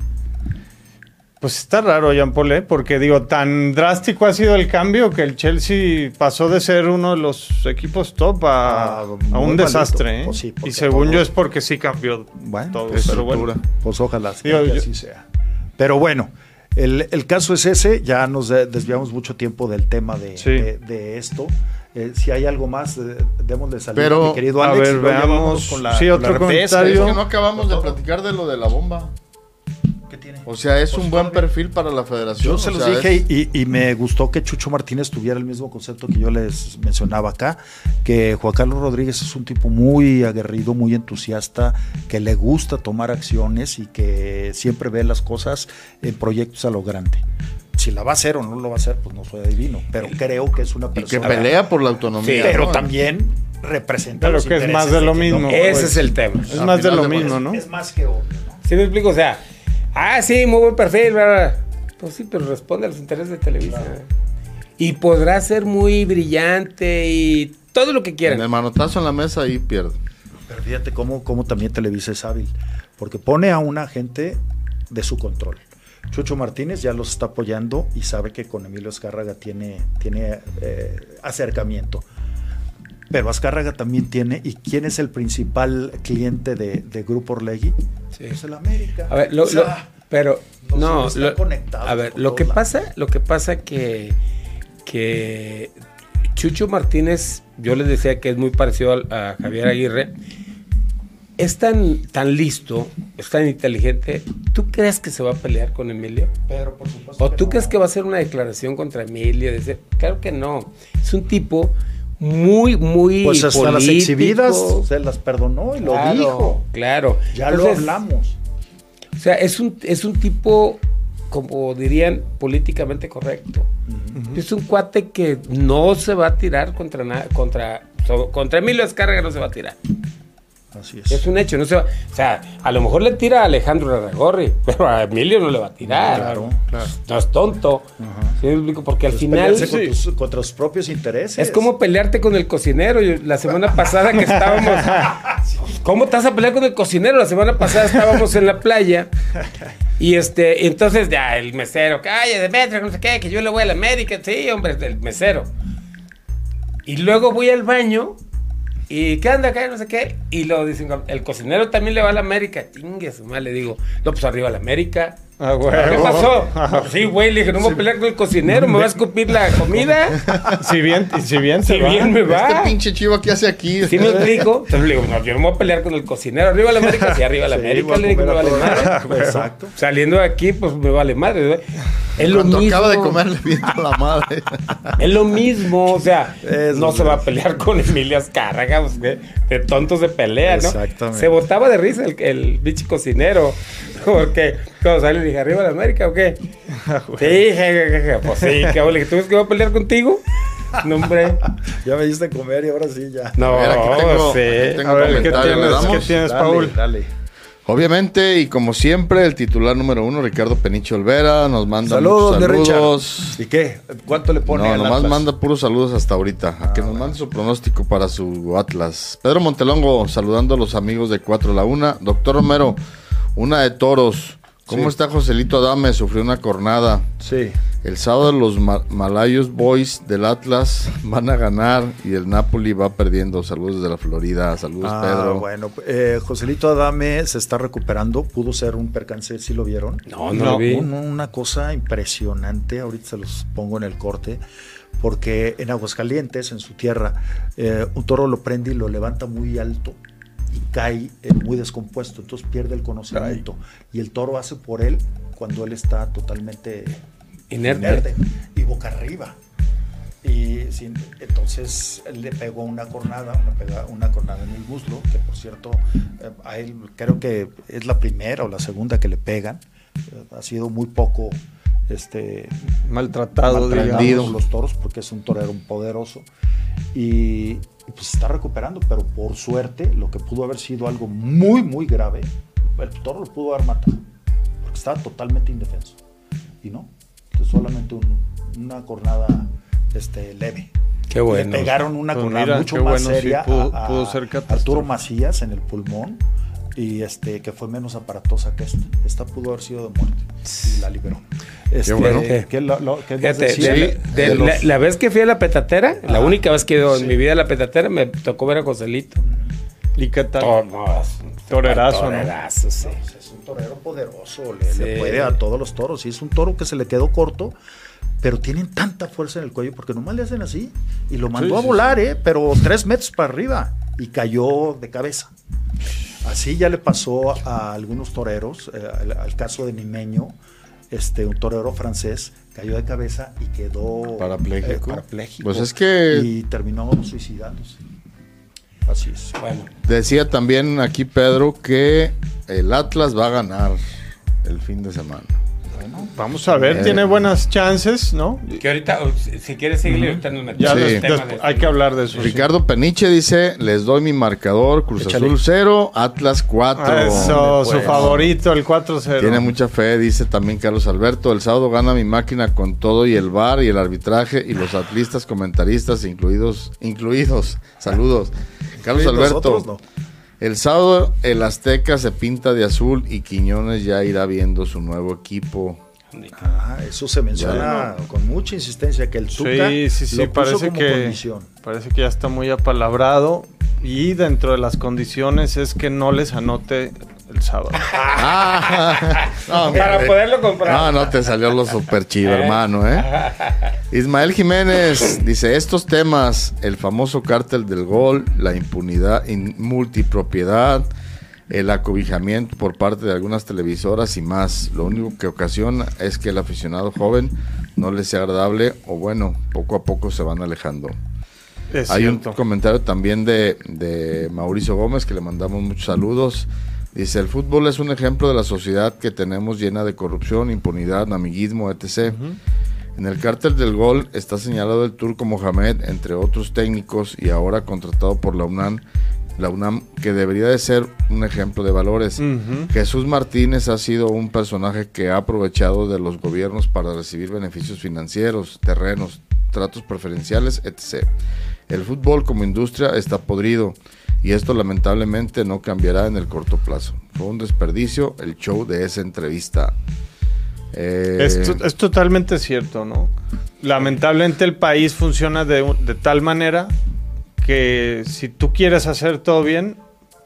Pues está raro, Jean Paul, ¿eh? porque digo, tan drástico ha sido el cambio que el Chelsea pasó de ser uno de los equipos top a, ah, un desastre. ¿eh? Pues y según yo es porque sí cambió bueno, todo. Pues, pero bueno, pues ojalá así sea. Pero bueno, el, el, caso es ese, ya nos desviamos mucho tiempo del tema de, de, esto. Eh, si hay algo más, eh, démosle salida Pero, mi querido Alex. A ver, veamos con la, sí, otro comentario. Es que no acabamos de platicar de lo de la bomba. O sea, es un buen perfil para la federación. Yo se los dije y, me gustó que Chucho Martínez tuviera el mismo concepto que yo les mencionaba acá, que Juan Carlos Rodríguez es un tipo muy aguerrido, muy entusiasta, que le gusta tomar acciones y que siempre ve las cosas en proyectos a lo grande si la va a hacer o no lo va a hacer, pues no soy adivino, pero creo que es una persona. Y que pelea por la autonomía. pero también representa. Pero que es más de lo mismo. Ese pues. es el tema. Es más de lo mismo, ¿no? Es más que obvio, ¿no? Sí, me explico, o sea, Ah, sí, muy buen perfil. Pues sí, pero responde a los intereses de Televisa. Y podrá ser muy brillante y todo lo que quiera. En el manotazo en la mesa ahí pierde. fíjate cómo, cómo también Televisa es hábil, porque pone a una gente de su control. Chucho Martínez ya los está apoyando y sabe que con Emilio Azcárraga tiene, tiene eh, acercamiento. Pero Azcárraga también tiene, ¿y quién es el principal cliente de, Grupo Orlegui? Sí. Es el América. A ver, lo, pero no, a ver, lo que pasa, lo que pasa que que Chucho Martínez, yo les decía que es muy parecido a, Javier Aguirre, es tan, tan listo, es tan inteligente. ¿Tú crees que se va a pelear con Emilio? Pero por supuesto. ¿O tú crees que va a hacer una declaración contra Emilio? claro que no. Es un tipo muy, muy. Pues hasta las exhibidas se las perdonó y lo dijo. Claro. Ya lo hablamos. O sea, es un, es un tipo, como dirían, políticamente correcto. Es un cuate que no se va a tirar contra nada, contra, contra Emilio Escarga no se va a tirar. Así es. Es un hecho, no se va, o sea, a lo mejor le tira a Alejandro Aragorri, pero a Emilio no le va a tirar. Claro, claro. No es tonto. Porque al final. contra sus propios intereses. Es como pelearte con el cocinero. la semana pasada que estábamos. ¿Cómo te vas a pelear con el cocinero? La semana pasada estábamos en la playa. Y este, entonces ya el mesero, calle de metro, no sé qué, que yo le voy a la América. Sí, hombre, el mesero. Y luego voy al baño ¿Y qué anda acá? No sé qué. Y lo dicen, el cocinero también le va a la América. Chingue su madre, le digo, no, pues arriba a la América. Ah, güey. ¿Qué pasó? sí, güey, le dije, no me voy a pelear con el cocinero, me va a escupir la comida. si bien, si bien si bien me va. Este pinche chivo, ¿qué hace aquí? ¿Sí me explico? Entonces le digo, no, yo no me voy a pelear con el cocinero. Arriba la América, sí, arriba la América. le digo, me vale madre. Exacto. Saliendo de aquí, pues me vale madre, güey. Es lo mismo. acaba de comer, le viento la madre. es lo mismo, o sea, no se va a pelear con Emilia Azcárraga, pues, de, de tontos de pelea, ¿no? Exactamente. Se botaba de risa el, el bicho cocinero, porque cuando sale le dije, ¿arriba de América o qué? Ah, sí, pues sí, ¿qué le ¿tú ves que va a pelear contigo? No, hombre. ya me diste comer y ahora sí ya. No, no sé. a ver, ¿qué tienes, ¿qué tienes Paul? Dale. Obviamente, y como siempre, el titular número uno, Ricardo Peniche Olvera, nos manda saludos. saludos. ¿Y qué? ¿Cuánto le pone? No, nomás manda puros saludos hasta ahorita. a que ah, nos mande su pronóstico para su Atlas. Pedro Montelongo, saludando a los amigos de 4 a la 1. Doctor Romero, una de toros. ¿Cómo está Joselito Adame? Sufrió una cornada. Sí. El sábado los Malayos Boys del Atlas van a ganar y el Napoli va perdiendo. Saludos de la Florida. Saludos, ah, Pedro. Bueno, eh, Joselito Adame se está recuperando. Pudo ser un percance, ¿sí lo vieron? No, no, lo vi. una cosa impresionante. Ahorita se los pongo en el corte. Porque en Aguascalientes, en su tierra, eh, un toro lo prende y lo levanta muy alto y cae eh, muy descompuesto, entonces pierde el conocimiento. Y el toro hace por él cuando él está totalmente inerte, y boca arriba. Y entonces él le pegó una cornada, una, una cornada en el muslo, que por cierto, eh, a él creo que es la primera o la segunda que le pegan. Eh, ha sido muy poco este, maltratado, maltratado los toros porque es un torero poderoso. Y, pues se está recuperando, pero por suerte, lo que pudo haber sido algo muy, muy grave, el toro lo pudo haber matado, porque estaba totalmente indefenso. Y no, solamente una cornada este, leve. Qué bueno. Le pegaron una pues cornada mucho más seria a, Arturo Macías en el pulmón y este que fue menos aparatosa que esta. Esta pudo haber sido de muerte y la liberó. Este, bueno. la, vez que fui a la petatera, la única vez que he ido en mi vida a la petatera, me tocó ver a Joselito. ¿Y qué tal? torerazo, ¿no? sí. es un torero poderoso, le, puede a todos los toros. Y es un toro que se le quedó corto, pero tienen tanta fuerza en el cuello porque nomás le hacen así. Y lo mandó a volar, ¿eh? Pero tres metros para arriba y cayó de cabeza. Así ya le pasó a algunos toreros, eh, al, caso de Nimeño, este, un torero francés, cayó de cabeza y quedó parapléjico. Eh, parapléjico pues es que... Y terminó suicidándose. Así es. Bueno. Decía también aquí Pedro que el Atlas va a ganar el fin de semana. Vamos a ver, tiene buenas chances, ¿no? Que ahorita, si quieres seguir, ahorita nos metemos Hay que hablar de eso. Ricardo Peniche dice: Les doy mi marcador, Cruz Azul 0, Atlas 4. Eso, su favorito, el 4-0. Tiene mucha fe, dice también Carlos Alberto. El sábado gana mi máquina con todo y el bar y el arbitraje y los atlistas comentaristas incluidos. incluidos. Saludos. Carlos Alberto. El sábado el Azteca se pinta de azul y Quiñones ya irá viendo su nuevo equipo. Ah, eso se menciona con mucha insistencia que el Tuca sí, sí, sí, parece que parece que ya está muy apalabrado y dentro de las condiciones es que no les anote el sábado. Ah, para poderlo comprar. No, no te salió lo super chido, hermano, ¿eh? Ismael Jiménez dice, estos temas, el famoso cártel del gol, la impunidad, multipropiedad, el acobijamiento por parte de algunas televisoras y más, lo único que ocasiona es que el aficionado joven no le sea agradable o bueno, poco a poco se van alejando. Hay un comentario también de, de Mauricio Gómez que le mandamos muchos saludos. Dice, el fútbol es un ejemplo de la sociedad que tenemos llena de corrupción, impunidad, amiguismo, etc. En el cártel del gol está señalado el turco Mohamed, entre otros técnicos, y ahora contratado por la UNAM, la UNAM que debería de ser un ejemplo de valores. Jesús Martínez ha sido un personaje que ha aprovechado de los gobiernos para recibir beneficios financieros, terrenos, tratos preferenciales, etc. El fútbol como industria está podrido y esto lamentablemente no cambiará en el corto plazo. Fue un desperdicio el show de esa entrevista. Eh, es, totalmente cierto, ¿no? Lamentablemente el país funciona de, de tal manera que si tú quieres hacer todo bien,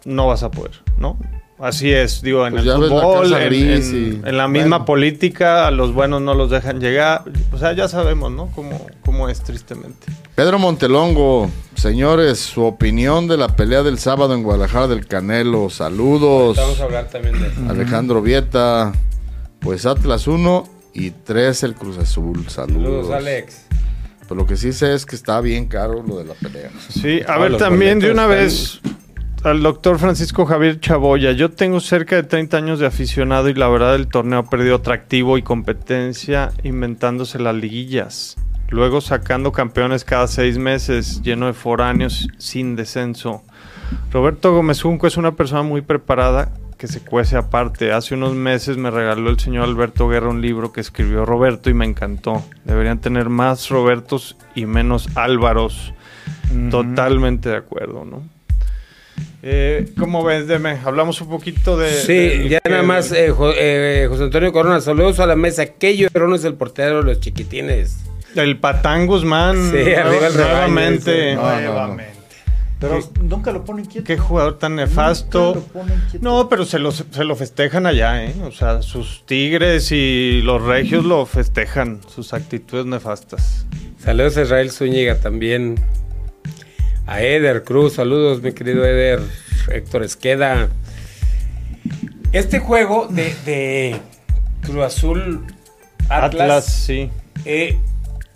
no vas a poder, ¿no? Así es, digo, en pues el fútbol, en, la misma política, a los buenos no los dejan llegar. O sea, ya sabemos, ¿no? Cómo, cómo es tristemente. Pedro Montelongo, señores, su opinión de la pelea del sábado en Guadalajara del Canelo. Saludos. Vamos a hablar también de Alejandro Vieta, pues Atlas 1 y 3 el Cruz Azul. Saludos. Saludos, Alex. Pues lo que sí sé es que está bien caro lo de la pelea. Sí, a ver, también de una vez al doctor Francisco Javier Chaboya. Yo tengo cerca de 30 años de aficionado y la verdad el torneo ha perdido atractivo y competencia inventándose las liguillas. Luego sacando campeones cada seis meses, lleno de foráneos sin descenso. Roberto Gómez Junco es una persona muy preparada que se cuece aparte. Hace unos meses me regaló el señor Alberto Guerra un libro que escribió Roberto y me encantó. Deberían tener más Robertos y menos Álvaros. Totalmente de acuerdo, ¿no? Eh, ¿Cómo ves, Deme? Hablamos un poquito de. Sí, ya nada más, eh, eh, José Antonio Corona, saludos a la mesa. ¿Qué llorón es el portero de los chiquitines? El Patán Guzmán. Sí, arriba el nuevamente. nuevamente. Pero nunca lo ponen quieto. Qué jugador tan nefasto. No, pero se lo, se lo festejan allá, ¿eh? O sea, sus tigres y los regios lo festejan, sus actitudes nefastas. Saludos a Israel Zúñiga también a Eder Cruz. Saludos, mi querido Eder. Héctor Esqueda. Este juego de, Cruz Azul Atlas, sí. Eh,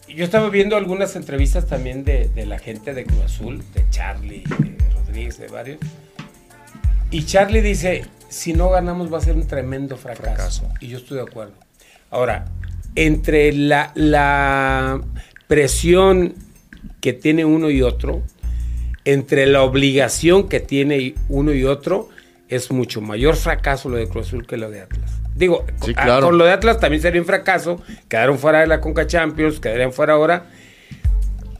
yo estaba viendo algunas entrevistas también de, la gente de Cruz Azul, de Charlie, de Rodríguez, de varios. Y Charlie dice, si no ganamos va a ser un tremendo fracaso. Y yo estoy de acuerdo. Ahora, entre la, la presión que tiene uno y otro, entre la obligación que tiene uno y otro, es mucho mayor fracaso lo de Cruz Azul que lo de Atlas. Digo, con lo de Atlas también sería un fracaso, quedaron fuera de la Conca Champions, quedarían fuera ahora,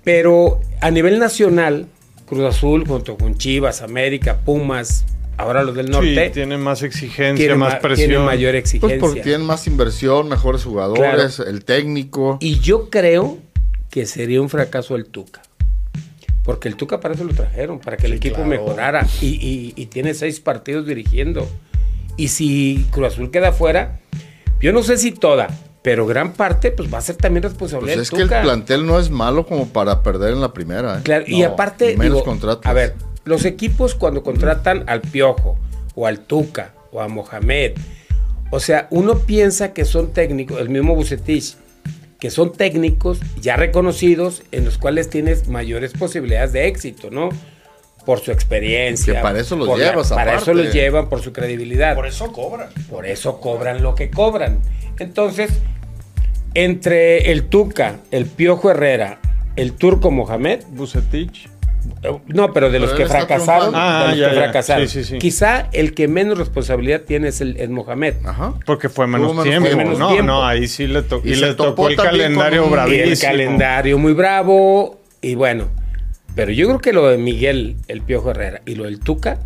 pero a nivel nacional, Cruz Azul junto con Chivas, América, Pumas, ahora los del norte. Sí, tienen más exigencia, más presión. Tienen mayor exigencia. Pues porque tienen más inversión, mejores jugadores, el técnico. Y yo creo que sería un fracaso el Tuca. Porque el Tuca para eso lo trajeron, para que el equipo mejorara. Y, tiene seis partidos dirigiendo. Y si Cruz Azul queda fuera, yo no sé si toda, pero gran parte, pues va a ser también responsabilidad pues es que el plantel no es malo como para perder en la primera. ¿eh? Claro, y aparte, menos contratos. a ver, los equipos cuando contratan al Piojo, o al Tuca, o a Mohamed, o sea, uno piensa que son técnicos, el mismo Bucetich, que son técnicos ya reconocidos en los cuales tienes mayores posibilidades de éxito, ¿no? Por su experiencia. Que para eso los llevas, Para eso los llevan, por su credibilidad. Por eso cobran. Por eso cobran lo que cobran. Entonces, entre el Tuca, el Piojo Herrera, el Turco Mohamed. Bucetich. No, pero de los que fracasaron, ah, ya, fracasaron. Quizá el que menos responsabilidad tiene es el, Mohamed. Ajá. Porque fue menos, tiempo. no, no, ahí sí le, tocó. y, le tocó el calendario bravísimo. el calendario muy bravo. Y bueno, pero yo creo que lo de Miguel, el Piojo Herrera, y lo del Tuca,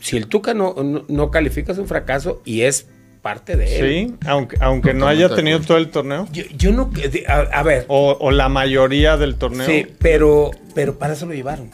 si el Tuca no, no, califica es un fracaso y es parte de él. Sí, aunque, aunque no haya tenido todo el torneo. Yo, no, a, ver. O, la mayoría del torneo. Sí, pero, pero para eso lo llevaron.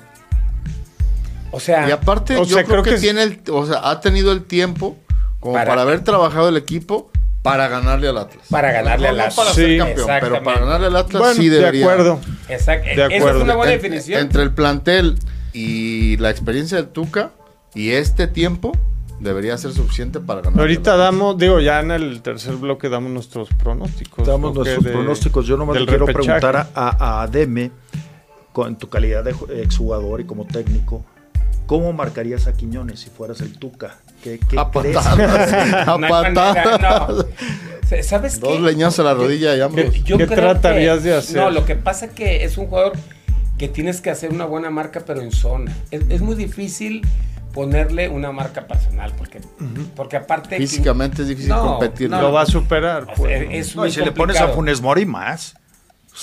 O sea, y aparte, yo creo, que, tiene el, o sea, ha tenido el tiempo como para, haber trabajado el equipo para ganarle al Atlas. Para ganarle al Atlas. para ser campeón, pero para ganarle al Atlas sí debería. De acuerdo. Exacto. De acuerdo. Esa es una buena definición. Entre el plantel y la experiencia del Tuca y este tiempo debería ser suficiente para ganar. Ahorita damos, digo, ya en el tercer bloque damos nuestros pronósticos. Damos nuestros pronósticos. Yo nomás le quiero preguntar a, a Deme, con tu calidad de exjugador y como técnico, ¿cómo marcarías a Quiñones si fueras el Tuca? ¿Qué, qué a crees? patadas. a patadas. ¿Sabes Dos leñazos a la rodilla y ambos. ¿Qué tratarías de hacer? No, lo que pasa es que es un jugador que tienes que hacer una buena marca, pero en zona. es muy difícil ponerle una marca personal, porque, porque aparte... Físicamente es difícil competir. No, lo va a superar. Pues. Es, y si le pones a Funes Mori más,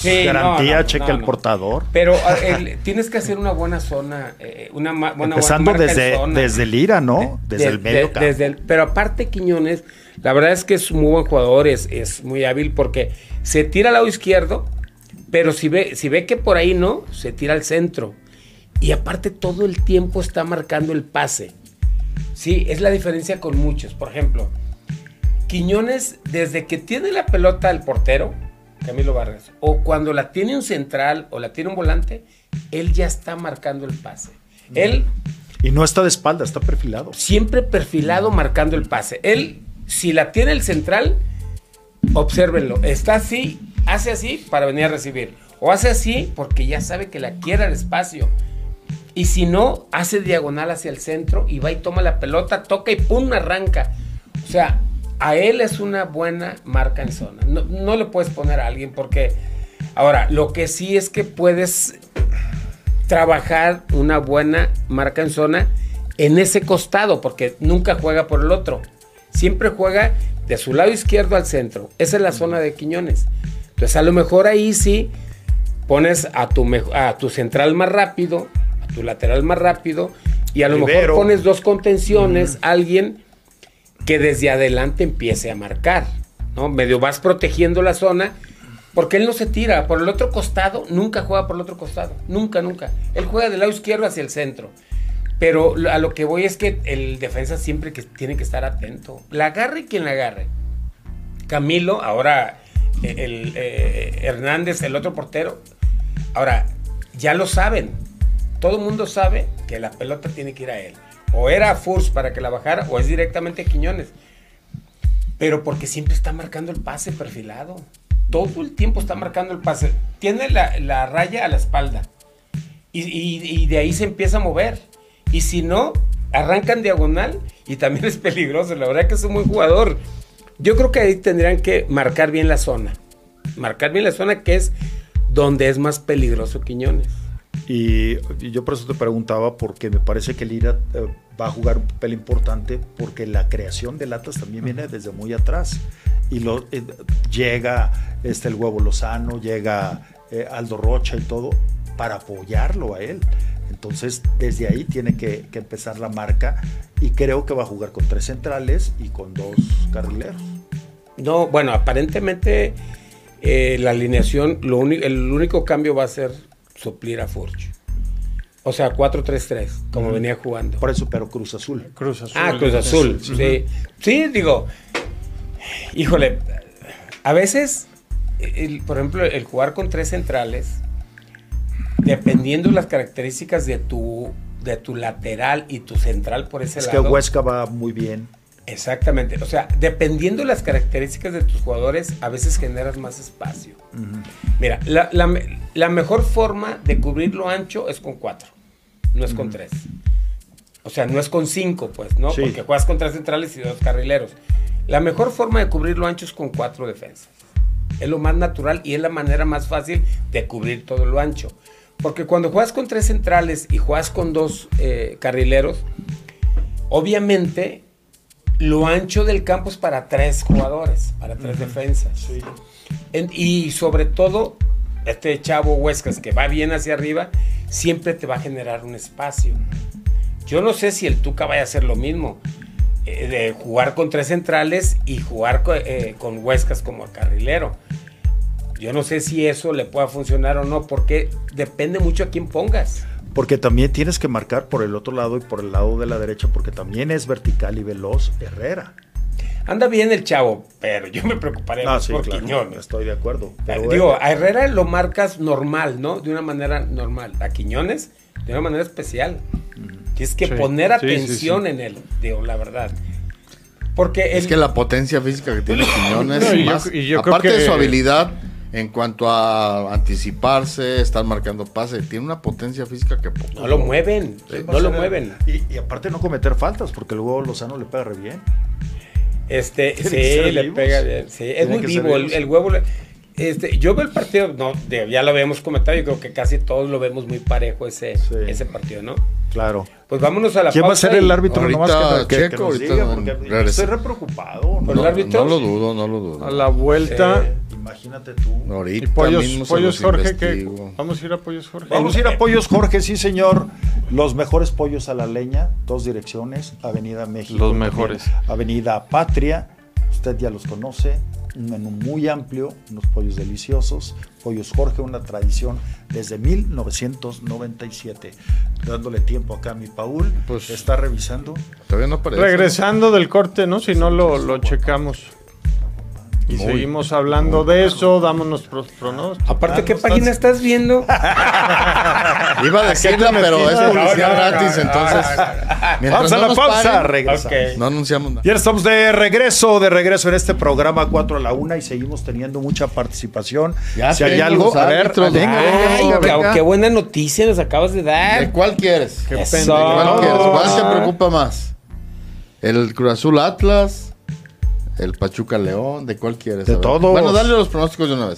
garantía, checa el portador. Pero tienes que hacer una buena zona, eh, una buena Empezando desde, desde el IRA, ¿no? Desde el medio. Desde pero aparte Quiñones, la verdad es que es un muy buen jugador, es, es muy hábil porque se tira al lado izquierdo, pero si ve, si ve que por ahí no, se tira al centro y aparte todo el tiempo está marcando el pase. Sí, es la diferencia con muchos. Por ejemplo, Quiñones, desde que tiene la pelota al portero, Camilo Vargas, o cuando la tiene un central o la tiene un volante, él ya está marcando el pase. Él... Y no está de espalda, está perfilado. Siempre perfilado marcando el pase. Él, si la tiene el central, obsérvenlo. Está así, hace así para venir a recibir. O hace así porque ya sabe que la quiere al espacio. Y si no, hace diagonal hacia el centro y va y toma la pelota, toca y pum, arranca. O sea, a él es una buena marca en zona. No, le puedes poner a alguien porque... Ahora, lo que sí es que puedes trabajar una buena marca en zona en ese costado, porque nunca juega por el otro. Siempre juega de su lado izquierdo al centro. Esa es la zona de Quiñones. Entonces, a lo mejor ahí sí pones a tu, a tu central más rápido, tu lateral más rápido y a lo mejor pones dos contenciones, alguien que desde adelante empiece a marcar, ¿no? Medio vas protegiendo la zona porque él no se tira por el otro costado, nunca juega por el otro costado, nunca, nunca. Él juega del lado izquierdo hacia el centro. Pero a lo que voy es que el defensa siempre que tiene que estar atento. La agarre quien la agarre. Camilo, ahora eh, el, eh, Hernández, el otro portero. Ahora, ya lo saben todo el mundo sabe que la pelota tiene que ir a él. O era Furs para que la bajara, o es directamente Quiñones. Pero porque siempre está marcando el pase perfilado. Todo el tiempo está marcando el pase. Tiene la, raya a la espalda. Y, de ahí se empieza a mover. Y si no, arrancan diagonal y también es peligroso. La verdad que es un buen jugador. Yo creo que ahí tendrían que marcar bien la zona. Marcar bien la zona que es donde es más peligroso Quiñones. Y, yo por eso te preguntaba, porque me parece que Lira eh, va a jugar un papel importante, porque la creación de latas también viene desde muy atrás. Y eh, llega este, el huevo Lozano, llega eh, Aldo Rocha y todo, para apoyarlo a él. Entonces, desde ahí tiene que, empezar la marca y creo que va a jugar con tres centrales y con dos carrileros. No, bueno, aparentemente la alineación, lo el único cambio va a ser suplir a Furch. O sea, 4-3-3, como venía jugando. Por eso, pero Cruz Azul. Cruz Azul. Ah, Cruz Azul, sí. Sí, digo, híjole, a veces, por ejemplo, el jugar con tres centrales, dependiendo las características de tu, de tu lateral y tu central por ese lado. Es que Huesca va muy bien. Exactamente. O sea, dependiendo de las características de tus jugadores, a veces generas más espacio. Mira, la, mejor forma de cubrir lo ancho es con cuatro, no es con tres. O sea, no es con cinco, pues, ¿no? Porque juegas con tres centrales y dos carrileros. La mejor forma de cubrir lo ancho es con cuatro defensas. Es lo más natural y es la manera más fácil de cubrir todo lo ancho. Porque cuando juegas con tres centrales y juegas con dos eh, carrileros, obviamente lo ancho del campo es para tres jugadores, para tres defensas. y sobre todo, este chavo Huescas que va bien hacia arriba, siempre te va a generar un espacio. Yo no sé si el Tuca vaya a hacer lo mismo. Eh, de jugar con tres centrales y jugar eh, con Huescas como carrilero. Yo no sé si eso le pueda funcionar o no, porque depende mucho a quién pongas. Porque también tienes que marcar por el otro lado y por el lado de la derecha, porque también es vertical y veloz Herrera. Anda bien el chavo, pero yo me preocuparía ah, por Quiñones. Estoy de acuerdo. Digo, a Herrera lo marcas normal, ¿no? De una manera normal. A Quiñones, de una manera especial. Tienes que poner atención en él, digo, la verdad. Porque es que la potencia física que tiene Quiñones, más, aparte de su habilidad en cuanto a anticiparse, estar marcando pases, tiene una potencia física que no lo mueven, no lo mueven. Y, aparte no cometer faltas, porque luego Lozano le pega re bien. Este, sí, le pega bien. Sí, es muy vivo. El, huevo. Este, yo veo el partido, no, ya lo habíamos comentado, yo creo que casi todos lo vemos muy parejo ese, ese partido, ¿no? Claro. Pues vámonos a la ¿Quién va a ser el árbitro? Ahorita, que, Checo, estoy re preocupado. ¿no? el árbitro? No lo dudo, no lo dudo. A la vuelta. Imagínate tú. Ahorita y pollos, pollos Jorge. Vamos a ir a Pollos Jorge. Vamos a ir a Pollos Jorge, sí, señor. Los mejores pollos a la leña, dos direcciones, Avenida México. Los mejores. Avenida Patria, usted ya los conoce, un menú muy amplio, unos pollos deliciosos. Pollos Jorge, una tradición desde 1997. Dándole tiempo acá a mi Paul, pues está revisando. Todavía no aparece. Regresando del corte, ¿no? Si no lo, lo checamos. Y seguimos hablando de eso, damos nuestros pronósticos. Aparte, ¿qué página estás viendo? Iba a decirla, pero es publicidad gratis, entonces. Vamos a la pausa, No anunciamos nada. Ya estamos de regreso, de regreso en este programa 4 a la 1 y seguimos teniendo mucha participación. si hay algo, a ver, venga, Qué buena noticia nos acabas de dar. ¿De cuál quieres? ¿Qué ¿Cuál quieres? ¿Cuál te preocupa más? ¿El Cruz Azul Atlas? El Pachuca León, ¿de cuál quieres? De todo. Bueno, dale los pronósticos de una vez.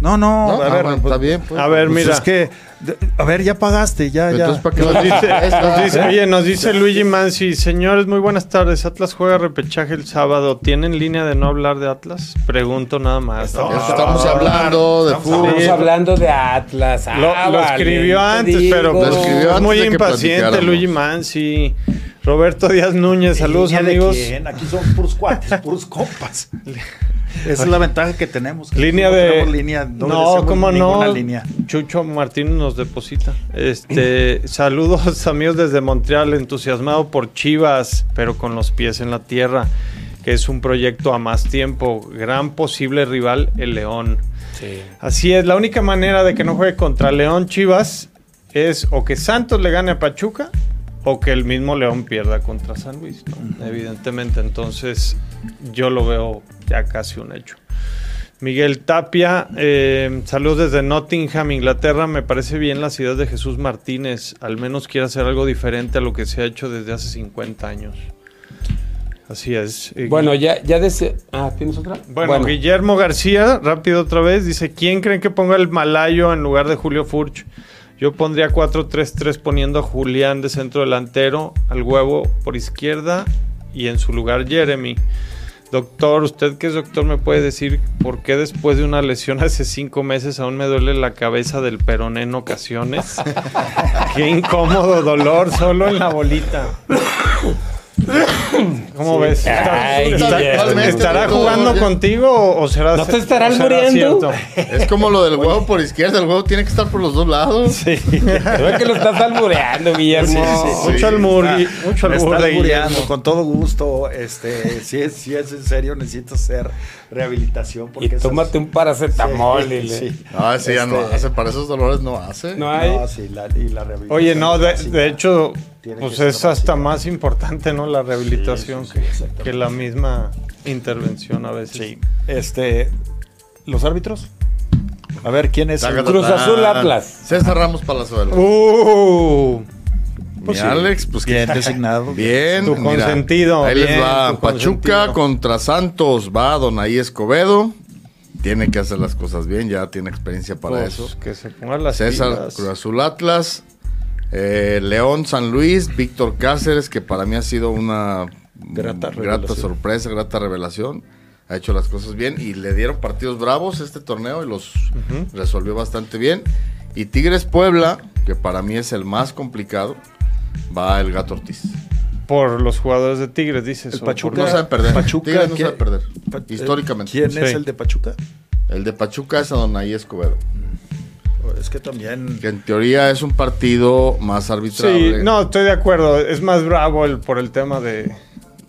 No, no, a ver, pues, está bien. Pues. a ver, pues mira. Es que, a ver, ya pagaste, ya, ya. Entonces, ¿para qué nos dice, nos dice, oye, nos dice Luigi Mansi, señores, muy buenas tardes. Atlas juega repechaje el sábado. ¿Tienen línea de no hablar de Atlas? Pregunto nada más. estamos hablando de fútbol. Estamos hablando de Atlas. Ah, lo, escribió antes, pero lo escribió antes muy impaciente Luigi Mansi. Roberto Díaz Núñez, saludos amigos. Aquí son puros cuates, puros compas. Esa es la ventaja que tenemos. línea de. no, cómo no. Chucho Martín nos deposita. Este, saludos amigos desde Montreal, entusiasmado por Chivas, pero con los pies en la tierra, que es un proyecto a más tiempo. Gran posible rival, el León. Así es, la única manera de que no juegue contra León Chivas es o que Santos le gane a Pachuca o que el mismo León pierda contra San Luis, evidentemente. Entonces yo lo veo ya casi un hecho. Miguel Tapia, eh, saludos desde Nottingham, Inglaterra. Me parece bien la ciudad de Jesús Martínez. Al menos quiere hacer algo diferente a lo que se ha hecho desde hace 50 años. Así es. Eh, bueno, ya, ya desde... Ah, ¿tienes otra? Bueno, Guillermo García, rápido otra vez, dice, ¿quién creen que ponga el Malayo en lugar de Julio Furch? Yo pondría 4-3-3 poniendo a Julián de centro delantero, al huevo por izquierda y en su lugar Jeremy. Doctor, usted que es doctor me puede decir por qué después de una lesión hace cinco meses aún me duele la cabeza del peroné en ocasiones. qué incómodo dolor solo en la bolita. ¿Cómo ves? ¿Estará jugando contigo o será ¿No te estará muriendo? Es como lo del huevo por izquierda. El huevo tiene que estar por los dos lados. Sí. Creo que lo estás albureando, Guillermo. mucho albur. Mucho albur con todo gusto. Este, si es, si es en serio, necesito hacer rehabilitación. Porque y tómate un paracetamol. y sí. No, sí, ya no este, hace. Para esos dolores no hace. No hay. No, sí, la, y la rehabilitación. Oye, no, de, de hecho pues es hasta más importante, ¿no? La rehabilitación que, la misma intervención a veces. Sí. Este, ¿los árbitros? A ver, ¿quién es? El Cruz Azul Atlas. César Ramos Palazuelo. Uh. Pues Alex, pues bien designado. Bien, tu consentido. Ahí les va Pachuca contra Santos, va Donaí Escobedo. Tiene que hacer las cosas bien, ya tiene experiencia para pues, eso. Que se ponga las César Cruz Azul Atlas, eh, León San Luis, Víctor Cáceres, que para mí ha sido una grata, sorpresa, grata revelación. Ha hecho las cosas bien y le dieron partidos bravos este torneo y los resolvió bastante bien. Y Tigres Puebla, que para mí es el más complicado, va el Gato Ortiz. Por los jugadores de Tigres, dices. El Pachuca no sabe perder. Pachuca, Tigres no sabe perder. Históricamente. ¿Quién es el de Pachuca? El de Pachuca es a Donay Escobedo. Es que también. Que en teoría es un partido más arbitrable. Sí, no, estoy de acuerdo. Es más bravo el, por el tema de.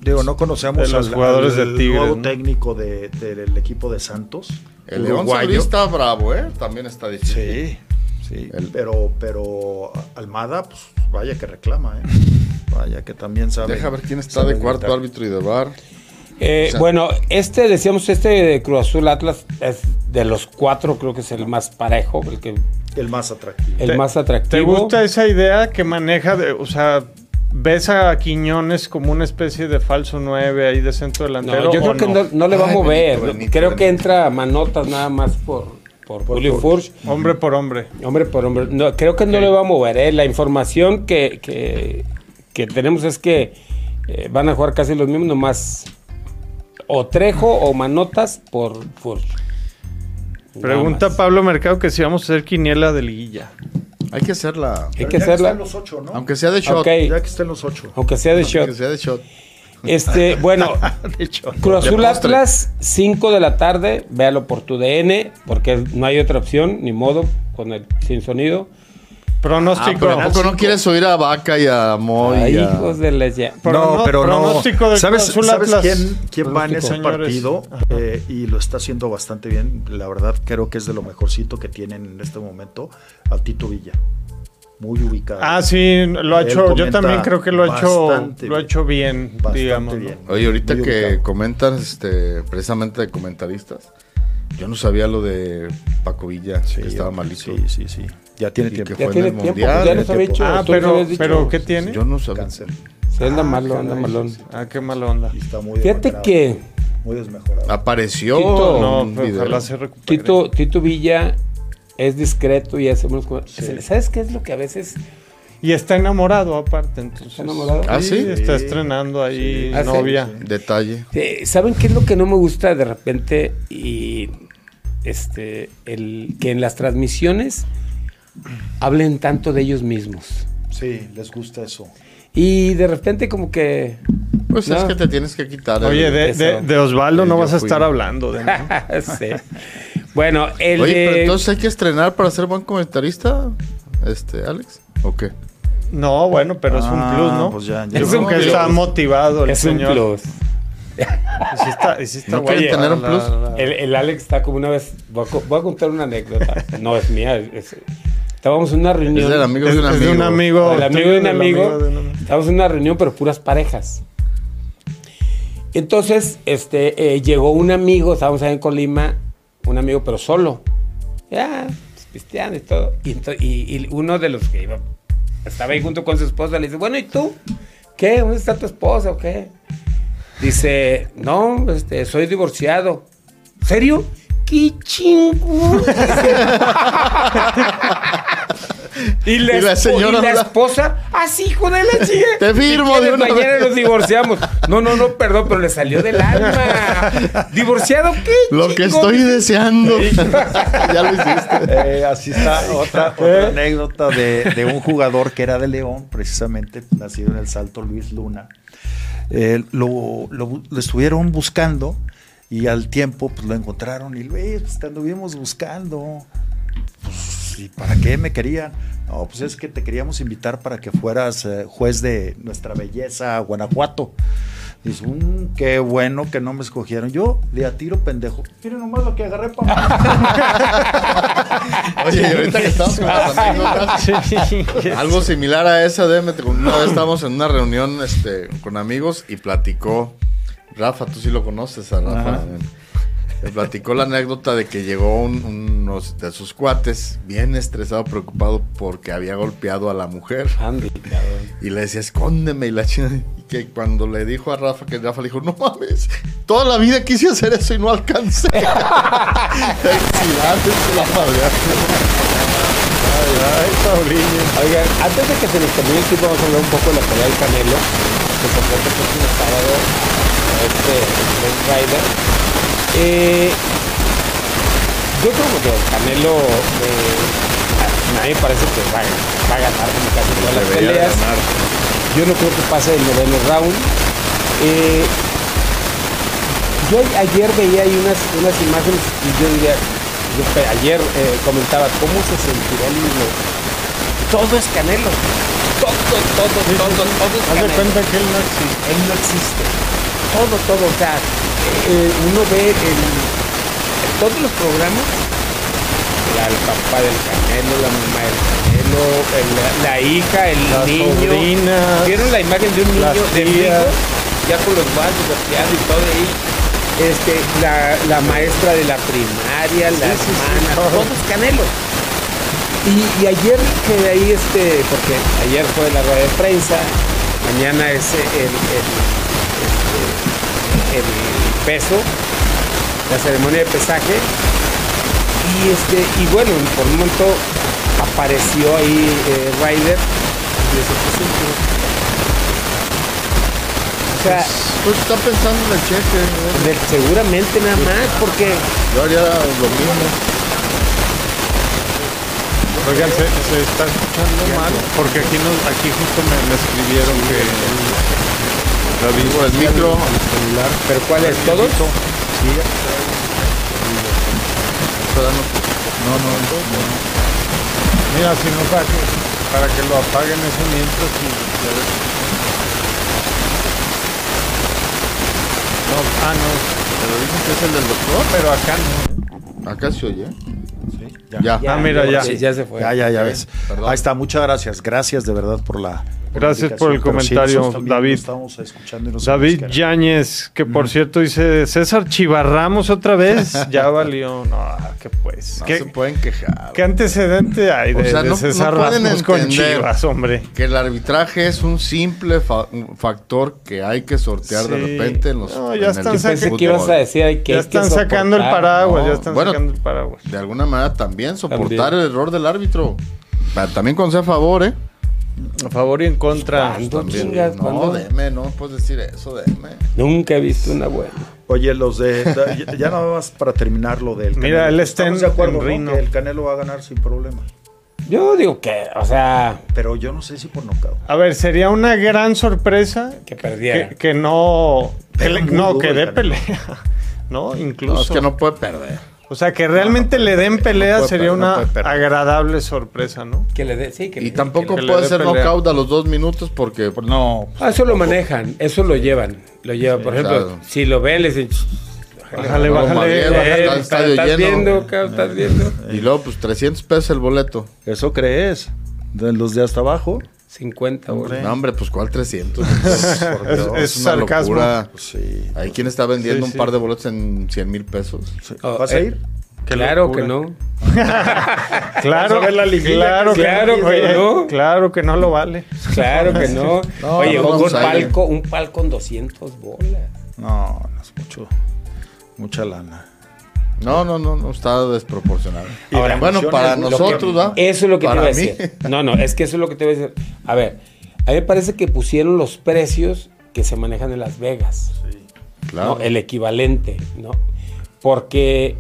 Digo, no conocemos los jugadores de Tigres. nuevo técnico del equipo de Santos. El León está bravo, ¿eh? También está difícil. Sí, sí. Pero, pero Almada, pues vaya que reclama, ¿eh? Vaya que también sabe. Deja ver quién está de cuarto árbitro y de bar. Eh, bueno, este, decíamos, este de Cruz Azul Atlas es de los cuatro, creo que es el más parejo, el que. El más atractivo. El más atractivo. ¿Te gusta esa idea que maneja de, o sea, ves a Quiñones como una especie de falso 9 ahí de centro delantero? No, yo creo que no, le va a mover. creo que entra a manotas nada más por, por, Julio Furch. Hombre por hombre. Hombre por hombre. No, creo que no le va a mover. ¿eh? La información que, que, tenemos es que eh, van a jugar casi los mismos, nomás o Trejo o Manotas por Furch. Pregunta Pablo Mercado que si vamos a hacer quiniela de liguilla. Hay que hacerla. Hay que hacerla. los ocho, ¿no? Aunque sea de shot. Ya que estén los ocho. Aunque sea de shot. Aunque sea de shot. Este, bueno, Cruz Azul Atlas, 5 de la tarde, véalo por tu DN, porque no hay otra opción, ni modo, con el sin sonido. Pronóstico. Ah, pero no quieres oír a Vaca y a Moy. Ay, hijos de la ya. No, pero no. ¿Sabes, ¿sabes quién, quién va en ese partido? Eh, y lo está haciendo bastante bien. La verdad, creo que es de lo mejorcito que tienen en este momento. A Tito Villa. Muy ubicado. Ah, sí, lo ha hecho. Yo también creo que lo ha hecho, lo ha hecho bien, digamos. Bien. Oye, ahorita que comentan este, precisamente de comentaristas, yo no sabía lo de Paco Villa, que estaba malito. Sí, sí, sí. Ya tiene tiempo. ya tiene tiempo. ya nos había dicho. Ah, pero, pero ¿qué tiene? Yo no sabía. Se anda ah, malo, anda malón. Ah, qué malo onda. Está muy Fíjate que... Muy desmejorado. Apareció Tito, no, ojalá se recupere. Tito, Tito Villa es discreto y hace unos... ¿Sabes qué es lo que a veces... Y está enamorado aparte, entonces. ¿Está enamorado? Ah, sí. Está estrenando ahí ah, novia. Detalle. ¿Saben qué es lo que no me gusta de repente? Y este, el que en las transmisiones hablen tanto de ellos mismos. Sí, les gusta eso. Y de repente como que... Pues es que te tienes que quitar. Oye, de, Osvaldo no vas a estar hablando. De sí. Bueno, el Oye, pero entonces hay que estrenar para ser buen comentarista, este, Alex, ¿o qué? No, bueno, pero es un ah, plus, ¿no? Pues ya, ya Yo creo que está motivado el es señor. Un plus. Sí está, sí está ¿No quieren tener un plus? El, el, Alex está como una vez... Voy a, voy a contar una anécdota. No, es mía. Es, Estábamos en una reunión. Es el amigo de un amigo. un amigo. El amigo de un amigo. Estábamos en una reunión, pero puras parejas. Entonces, este, eh, llegó un amigo, estábamos ahí en Colima, un amigo, pero solo. Ya, cristiano y todo. Y, uno de los que iba, estaba ahí junto con su esposa, le dice, bueno, ¿y tú? ¿Qué? ¿Dónde está tu esposa o qué? Dice, no, este, soy divorciado. ¿Serio? ¡Qué chingón! y, la, señora y la esposa, así hijo de la chica. Te firmo de una mañana nos divorciamos. No, no, no, perdón, pero le salió del alma. ¿Divorciado qué? Lo que estoy deseando. ya lo hiciste. Eh, así está otra, otra anécdota de, de, un jugador que era de León, precisamente, nacido en el Salto, Luis Luna. Eh, lo, lo, lo estuvieron buscando y al tiempo, pues lo encontraron y, güey, pues anduvimos buscando. Pues, ¿y para qué me querían? No, pues es que te queríamos invitar para que fueras eh, juez de nuestra belleza Guanajuato. Dice, um, qué bueno que no me escogieron. Yo de a tiro pendejo. Miren nomás lo que agarré para. Oye, ahorita que estamos con algo similar a esa, de una vez estábamos en una reunión este, con amigos y platicó Rafa, tú sí lo conoces a Rafa. Me platicó la anécdota de que llegó de sus cuates, bien estresado, preocupado porque había golpeado a la mujer. y le decía, escóndeme. Y la china, y que cuando le dijo a Rafa, que Rafa le dijo, no mames, toda la vida quise hacer eso y no alcancé. ay, ay, Oigan, antes de que se nos termine el tiempo, vamos a hablar un poco de la pelea del Canelo, que trata el próximo sábado este Rider. Eh, yo creo que Canelo, eh, a mí me parece que va, a ganar como casi todas las peleas. Yo no creo que pase el noveno round. Eh, yo ayer veía ahí unas, unas imágenes y yo diría, ayer eh, comentaba cómo se sentirá el hilo. Todo es Canelo. Todo, todo, todo, todo, todo es Canelo. cuenta que él no existe. Él no existe. Todo, todo. O sea, eh, uno ve en todos los programas el papá del Canelo, la mamá del Canelo, la, hija, el niño. ¿Vieron la imagen de un niño de hijo? Ya con los guantes y todo ahí. Este, la, la, maestra de la primaria, las hermanas, todos Canelo. Y, ayer que ahí, este, porque ayer fue la rueda de prensa, mañana es el, el, este, el peso, la ceremonia de pesaje, y este, y bueno, por un momento apareció ahí eh, Ryder y O sea, pues, está pensando en el cheque. seguramente nada más, porque. Yo haría lo mismo. Oigan, se, se, está escuchando mal, porque aquí no, aquí justo me, me escribieron que David, el micro, el celular. ¿Pero cuál es? No, no, no. Mira, si no, para que, para que lo apaguen eso mientras y No, ah, no. Pero dicen que es el del doctor. Pero acá no. Acá se oye. Sí, ya. ya. Ah, mira, ya. ya se fue. Ya, ya, ya ves. Ahí está, muchas gracias. Gracias de verdad por la Gracias por el comentario, David. David Yáñez, que por cierto dice César Chivarramos otra vez. ya valió. No, que pues. No se pueden quejar. ¿Qué antecedente hay de, César Ramos con Chivas, hombre? Que el arbitraje es un simple factor que hay que sortear de repente en los. No, ya están, sacando, ibas a decir que ya están sacando el paraguas. ya están sacando el paraguas. De alguna manera también soportar el error del árbitro. También con ser a favor, ¿eh? A favor y en contra. no, deme, no puedes decir eso, deme. Nunca he visto una buena. Oye, los de. ya nada más para terminar lo del. Mira, él está en, de acuerdo, que el Canelo va a ganar sin problema. Yo digo que, o sea. Pero yo no sé si por nocaut. A ver, sería una gran sorpresa. Que perdiera. Que, no. no, que dé pelea. ¿No? Incluso. No, es que no puede perder. O sea, que realmente le den pelea sería una agradable sorpresa, ¿no? Que le dé, sí, que Y tampoco puede ser knockout a los dos minutos porque no. Ah, eso lo manejan, eso lo llevan. Lo llevan, por ejemplo, si lo ven, les dicen. Bájale, bájale. Eh, estás viendo, estás viendo. Y luego, pues 300 pesos el boleto. ¿Eso crees? De los de hasta abajo. 50, hombre. No, hombre, pues ¿cuál 300? es, una locura. Pues sí. Hay quien está vendiendo un par de boletos en 100 mil pesos. Oh, ¿Vas a ir? claro que no. claro, la claro, claro, que, no. Claro que no lo vale. Claro que no. Oye, un palco, un palco con 200 bolas. No, no es mucho. Mucha lana. No, no, no, no está desproporcionado. Ahora, bueno, para nosotros, ¿no? Eso es lo que te iba a decir. No, no, es que eso es lo que te voy a decir. A ver, a mí me parece que pusieron los precios que se manejan en Las Vegas. Sí, claro. El equivalente, ¿no? Porque.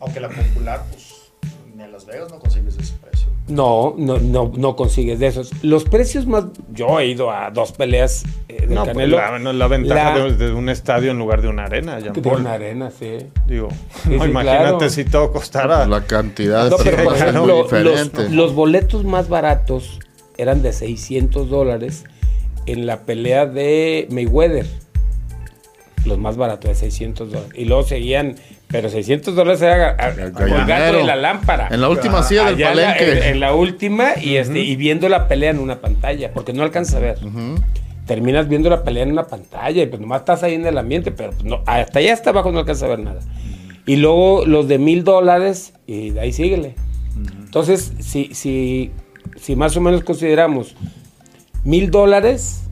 Aunque la popular, pues, en Las Vegas no consigues precio. No, no, no, no consigues de esos. Los precios más. Yo he ido a dos peleas eh, de no, pues, Canelo. la, la, ventaja De, un estadio en lugar de una arena. Ya de una arena, sí. Digo, imagínate si todo costara. La cantidad de pero. Los, los, boletos más baratos eran de 600 dólares en la pelea de Mayweather. Los más baratos de 600 dólares. Y luego seguían pero 600 dólares era colgado de la lámpara. En la última silla del palenque. En, la última y, este, y viendo la pelea en una pantalla, porque no alcanza a ver. Terminas viendo la pelea en una pantalla y pues nomás estás ahí en el ambiente, pero pues, no, hasta allá hasta abajo no alcanza a ver nada. Y luego los de mil dólares y de ahí síguele. Entonces, si, si, si más o menos consideramos mil dólares,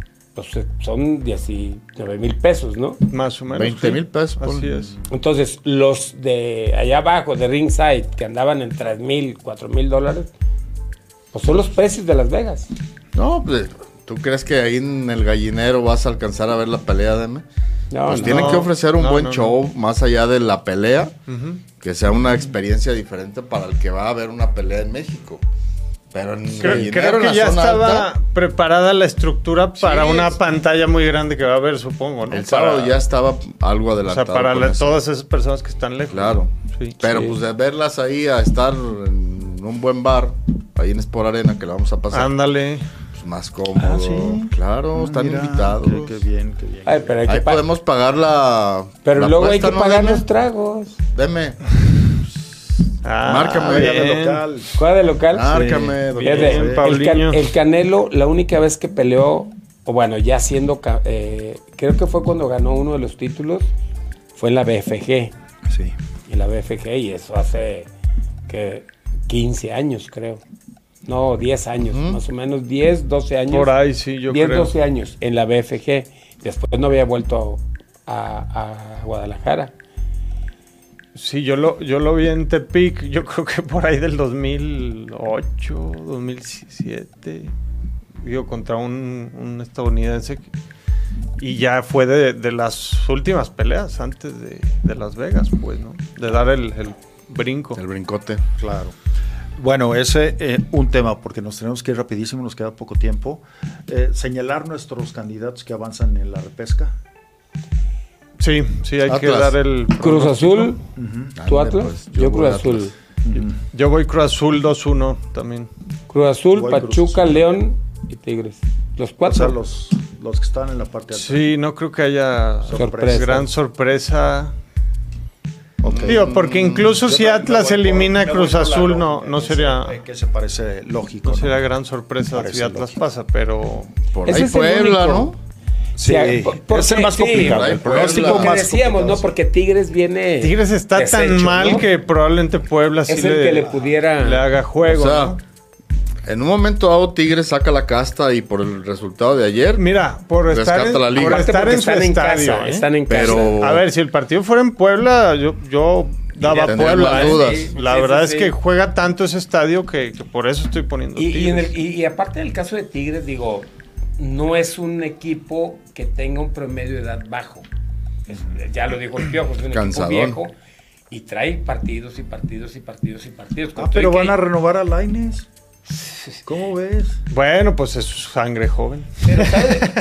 pues son 19 mil pesos, ¿no? Más o menos. 20 mil pesos. Así es. Entonces, los de allá abajo, de Ringside, que andaban en 3 mil, 4 mil dólares, pues son los precios de Las Vegas. No, pues, ¿Tú crees que ahí en el gallinero vas a alcanzar a ver la pelea de M? No, pues tienen que ofrecer un buen show más allá de la pelea, que sea una experiencia diferente para el que va a ver una pelea en México. Pero creo, creo que ya estaba preparada la estructura para una pantalla muy grande que va a haber, supongo, ¿no? El sábado ya estaba algo adelantado. O sea, para todas esas personas que están lejos. Claro. Pero pues de verlas ahí a estar en un buen bar, ahí en Sport Arena, que la vamos a pasar. Ándale. Pues más cómodo. Ah, claro, ah, están invitados. Qué, bien, qué bien. Ay, pero hay ahí podemos pagar la. Pero luego hay que pagar los tragos. Deme. Ah, Márcame. De local. ¿Cuál de local? Márcame. el, Canelo, la única vez que peleó, o bueno, ya siendo, eh, creo que fue cuando ganó uno de los títulos, fue en la BFG. Sí. En la BFG, y eso hace que 15 años, creo. No, 10 años, más o menos 10, 12 años. Por ahí, sí, yo 10, 12 años en la BFG. Después no había vuelto a Guadalajara. Sí, yo lo, yo lo vi en Tepic, yo creo que por ahí del 2008, 2007, digo, contra un, estadounidense. y ya fue de, las últimas peleas antes de, Las Vegas, pues, ¿no? De dar el, brinco. El brincote. Claro. Bueno, ese es eh, un tema, porque nos tenemos que ir rapidísimo, nos queda poco tiempo. Eh, señalar nuestros candidatos que avanzan en la repesca. Sí, sí, hay que dar el. Cruz Azul, ¿tú Atlas? Pues, yo, Cruz Azul. Yo voy Cruz Azul 2-1 también. Cruz Azul, Pachuca, León y Tigres. Los cuatro. O sea, los, los que están en la parte alta. Sí, no creo que haya sorpresa. gran sorpresa. Digo, porque incluso si Atlas elimina Cruz Azul, no, no sería. Que se parece lógico. No, sería gran sorpresa si Atlas pasa, pero. Por ahí Puebla, ¿no? Sí, es el más complicado. el pronóstico más decíamos, ¿no? Porque Tigres viene. Tigres está tan mal que probablemente Puebla sí le, que le pudiera. Le haga juego. O sea, En un momento dado, Tigres saca la casta y por el resultado de ayer. Mira, por estar en, la liga. Por estar en su estadio. Casa, ¿eh? Están en casa. Pero... A ver, si el partido fuera en Puebla, yo, yo daba Puebla. ¿eh? Dudas. la verdad es que juega tanto ese estadio que, por eso estoy poniendo. Y, Tigres. Y, y, aparte del caso de Tigres, digo, no es un equipo que tenga un promedio de edad bajo. ya lo dijo el Piojo, es un equipo viejo y trae partidos y partidos y partidos y partidos. Ah, pero van a renovar a Laines. ¿Cómo ves? Bueno, pues es sangre joven. Pero,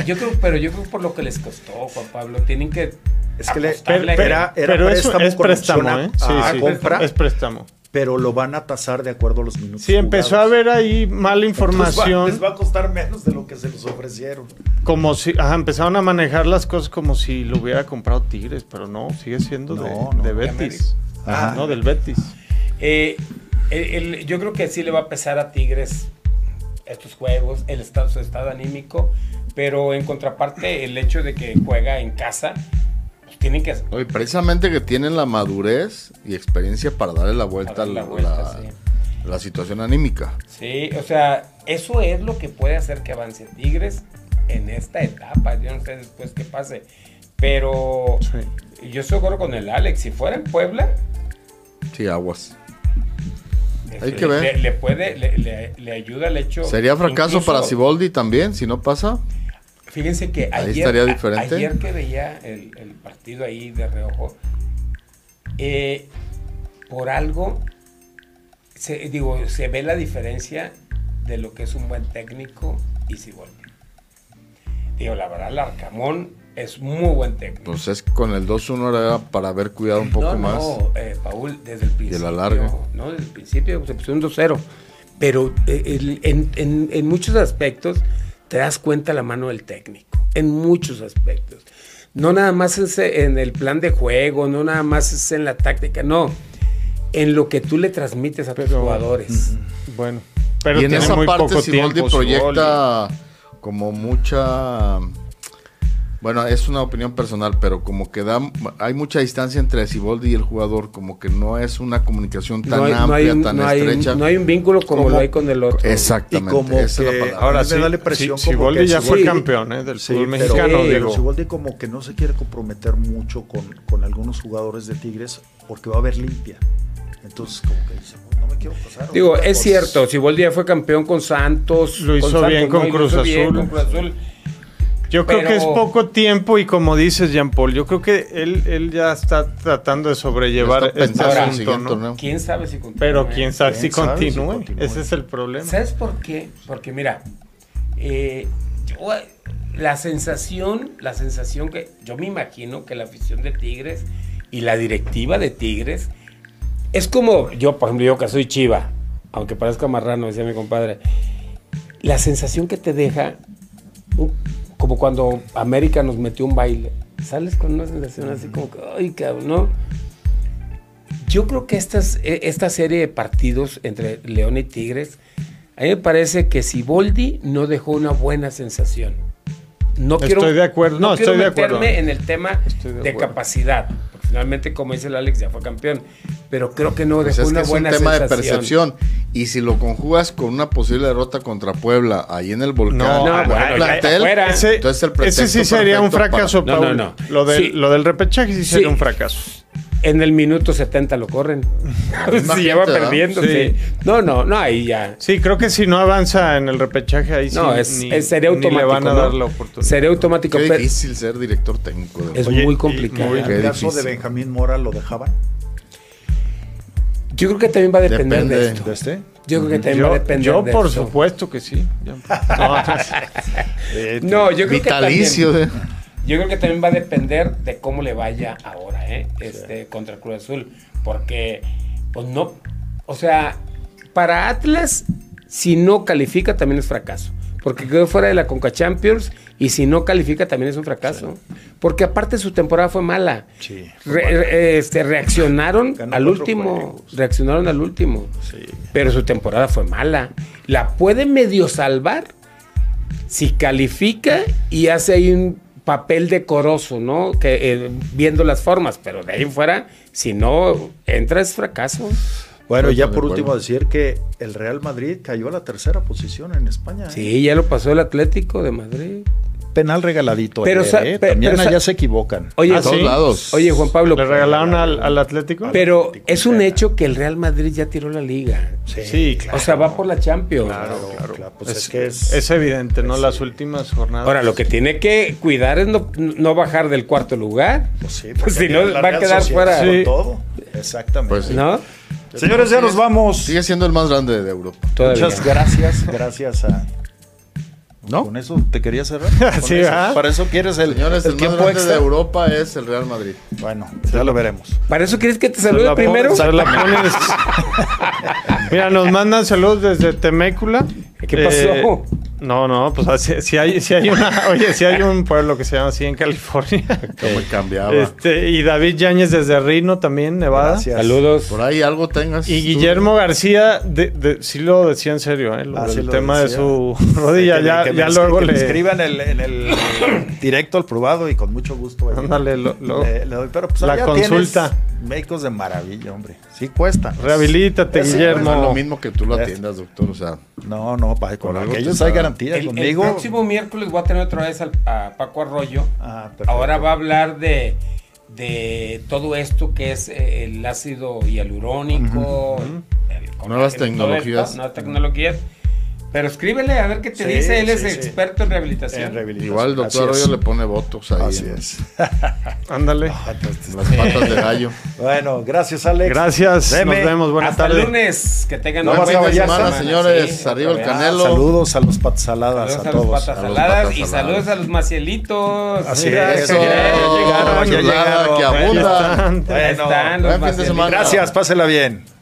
Yo creo, pero yo creo por lo que les costó, Juan Pablo. Tienen que. Es que le, era, pero préstamo es, préstamo, ¿eh? Sí, sí, compra. Es préstamo pero lo van a tasar de acuerdo a los minutos. Sí, empezó a haber ahí mala información. les va a costar menos de lo que se les ofrecieron. Como si, ajá, empezaron a manejar las cosas como si lo hubiera comprado Tigres, pero no, sigue siendo de, Betis. Ajá. No, del Betis. Eh, yo creo que sí le va a pesar a Tigres estos juegos, el estado, su estado anímico, pero en contraparte el hecho de que juega en casa tienen que... Oye, precisamente que tienen la madurez y experiencia para darle la vuelta a la, situación anímica. Sí, o sea, eso es lo que puede hacer que avance Tigres en esta etapa. Yo no sé después qué pase. Pero yo estoy de acuerdo con el Alex. Si fuera en Puebla. Sí, aguas. Hay que ver. Le, puede, le, ayuda el hecho. ¿Sería fracaso para Siboldi también si no pasa? Fíjense que ayer, ayer que veía el, partido ahí de reojo, eh, por algo, se, digo, se ve la diferencia de lo que es un buen técnico y Siboldi. Digo, la verdad, el Arcamón es muy buen técnico. Pues es con el 2-1 era para haber cuidado un poco más. No, eh, Paul, desde el principio. Y la larga. No, desde el principio se puso un 2-0. Pero eh, en, en, en muchos aspectos te das cuenta la mano del técnico, en muchos aspectos. No nada más es en el plan de juego, no nada más es en la táctica, no. En lo que tú le transmites a tus jugadores. Bueno, pero y en esa parte Siboldi proyecta como mucha bueno, es una opinión personal, pero como que da, hay mucha distancia entre Siboldi y el jugador, como que no es una comunicación tan amplia, tan estrecha. no hay un vínculo como, lo hay con el otro. Exactamente. Y como que, ahora sí, dale presión. Siboldi ya fue campeón ¿eh? del fútbol mexicano. Pero Siboldi como que no se quiere comprometer mucho con, con algunos jugadores de Tigres porque va a haber limpia. Entonces, como que dice, no me quiero pasar. Digo, es cierto, si Boldi fue campeón con Santos. Lo hizo bien con, Cruz Azul. Yo creo que es poco tiempo y como dices Jean Paul, yo creo que él, él ya está tratando de sobrellevar este asunto, ¿no? ¿Quién sabe si continúa? Pero quién sabe, si, continúe? Ese es el problema. ¿Sabes por qué? Porque mira, eh, la sensación, la sensación que yo me imagino que la afición de Tigres y la directiva de Tigres es como yo, por ejemplo, yo que soy Chiva, aunque parezca marrano, decía mi compadre, la sensación que te deja como cuando América nos metió un baile. Sales con una sensación así como que, ay, cabrón, ¿no? Yo creo que estas, e, esta serie de partidos entre León y Tigres, a mí me parece que si Boldi no dejó una buena sensación. No quiero, estoy de acuerdo. No, estoy de acuerdo. en el tema de, capacidad. Finalmente, como dice el Alex, ya fue campeón. Pero creo que no pues dejó una buena sensación. Es un tema de percepción. Y si lo conjugas con una posible derrota contra Puebla ahí en el volcán, no, bueno, ese, entonces el ese sí sería un fracaso, No, no, no. Lo del, lo del repechaje sí, sería un fracaso. En el minuto 70 lo corren. si lleva perdiendo. No, no, no, ahí ya. Sí, creo que si no avanza en el repechaje ahí no, sí. es, sería automático. le van a dar la oportunidad. Sería automático. Qué difícil ser director técnico. es muy complicado. ¿En el caso de Benjamín Mora lo dejaban? Yo creo que también va a depender de esto. este? Yo creo que también va a depender yo, por supuesto que sí. no, yo creo que también, yo creo que también va a depender de cómo le vaya ahora, ¿eh? Este, contra Cruz Azul. Porque, pues no, o sea, para Atlas, si no califica, también es fracaso. Porque quedó fuera de la Conca Champions y si no califica también es un fracaso. Porque aparte su temporada fue mala. este, reaccionaron al último. Reaccionaron al último. Pero su temporada fue mala. La puede medio salvar si califica y hace ahí un papel decoroso, ¿no? Que eh, viendo las formas, pero de ahí fuera, si no entra es fracaso. Bueno, ya por último decir que el Real Madrid cayó a la tercera posición en España. ¿eh? Sí, ya lo pasó el Atlético de Madrid penal regaladito. Pero, ¿eh? También allá se equivocan. Oye, a todos lados. Oye, Juan Pablo. ¿Le regalaron al, Atlético? Pero es un hecho que el Real Madrid ya tiró la liga. Sí, claro. O sea, va por la Champions. Claro, claro. Pues es, que es, evidente, ¿no? Las últimas jornadas. Ahora, lo que tiene que cuidar es no, bajar del cuarto lugar. Pues sí, pues si no, va a quedar fuera. Sí. Todo. Exactamente. Pues ¿No? Señores, ya nos vamos. Sigue siendo el más grande de Europa. Muchas gracias. Gracias a ¿No? Con eso te quería cerrar. sí, Para eso quieres el, Señores, el, el más de Europa es el Real Madrid. Bueno, ya lo veremos. ¿Para eso quieres que te salude primero? Mira, nos mandan saludos desde Temécula. ¿Qué pasó? Eh, no, no, pues si, hay, si hay una, oye, si hay un pueblo que se llama así en California. Como cambiaba. Este, y David Yáñez desde Rino también, Nevada. Saludos. Por ahí algo tengas. Y Guillermo García, de, de, sí lo decía en serio, ¿eh? Lo, ah, el tema de su rodilla. ya, ya luego le. escriban en el, en el directo al probado y con mucho gusto. Ándale, lo, le, doy. Pero pues la consulta. Médicos de maravilla, hombre. Sí cuesta. Rehabilítate, Guillermo. No es lo mismo que tú lo atiendas, doctor. O sea. No, no, para con ellos hay garantía el, conmigo. El próximo miércoles voy a tener otra vez a Paco Arroyo. Ah, Ahora va a hablar de, de todo esto que es eh, el ácido hialurónico. nuevas tecnologías. nuevas tecnologías pero escríbele a ver qué te dice. Él es experto en rehabilitación. Igual el doctor Arroyo le pone votos ahí. Así es. Ándale. Las patas de gallo. Bueno, gracias, Alex. Gracias. Nos vemos. Buenas Hasta tardes. el lunes. Que tengan una buena semana, señores. Arriba el canelo. Saludos a los patas saladas. Saludos a, todos. Los patas saladas y saludos a los macielitos. Así es. Ya llegaron. Ya llegaron. Que abundan. Gracias, pásela bien.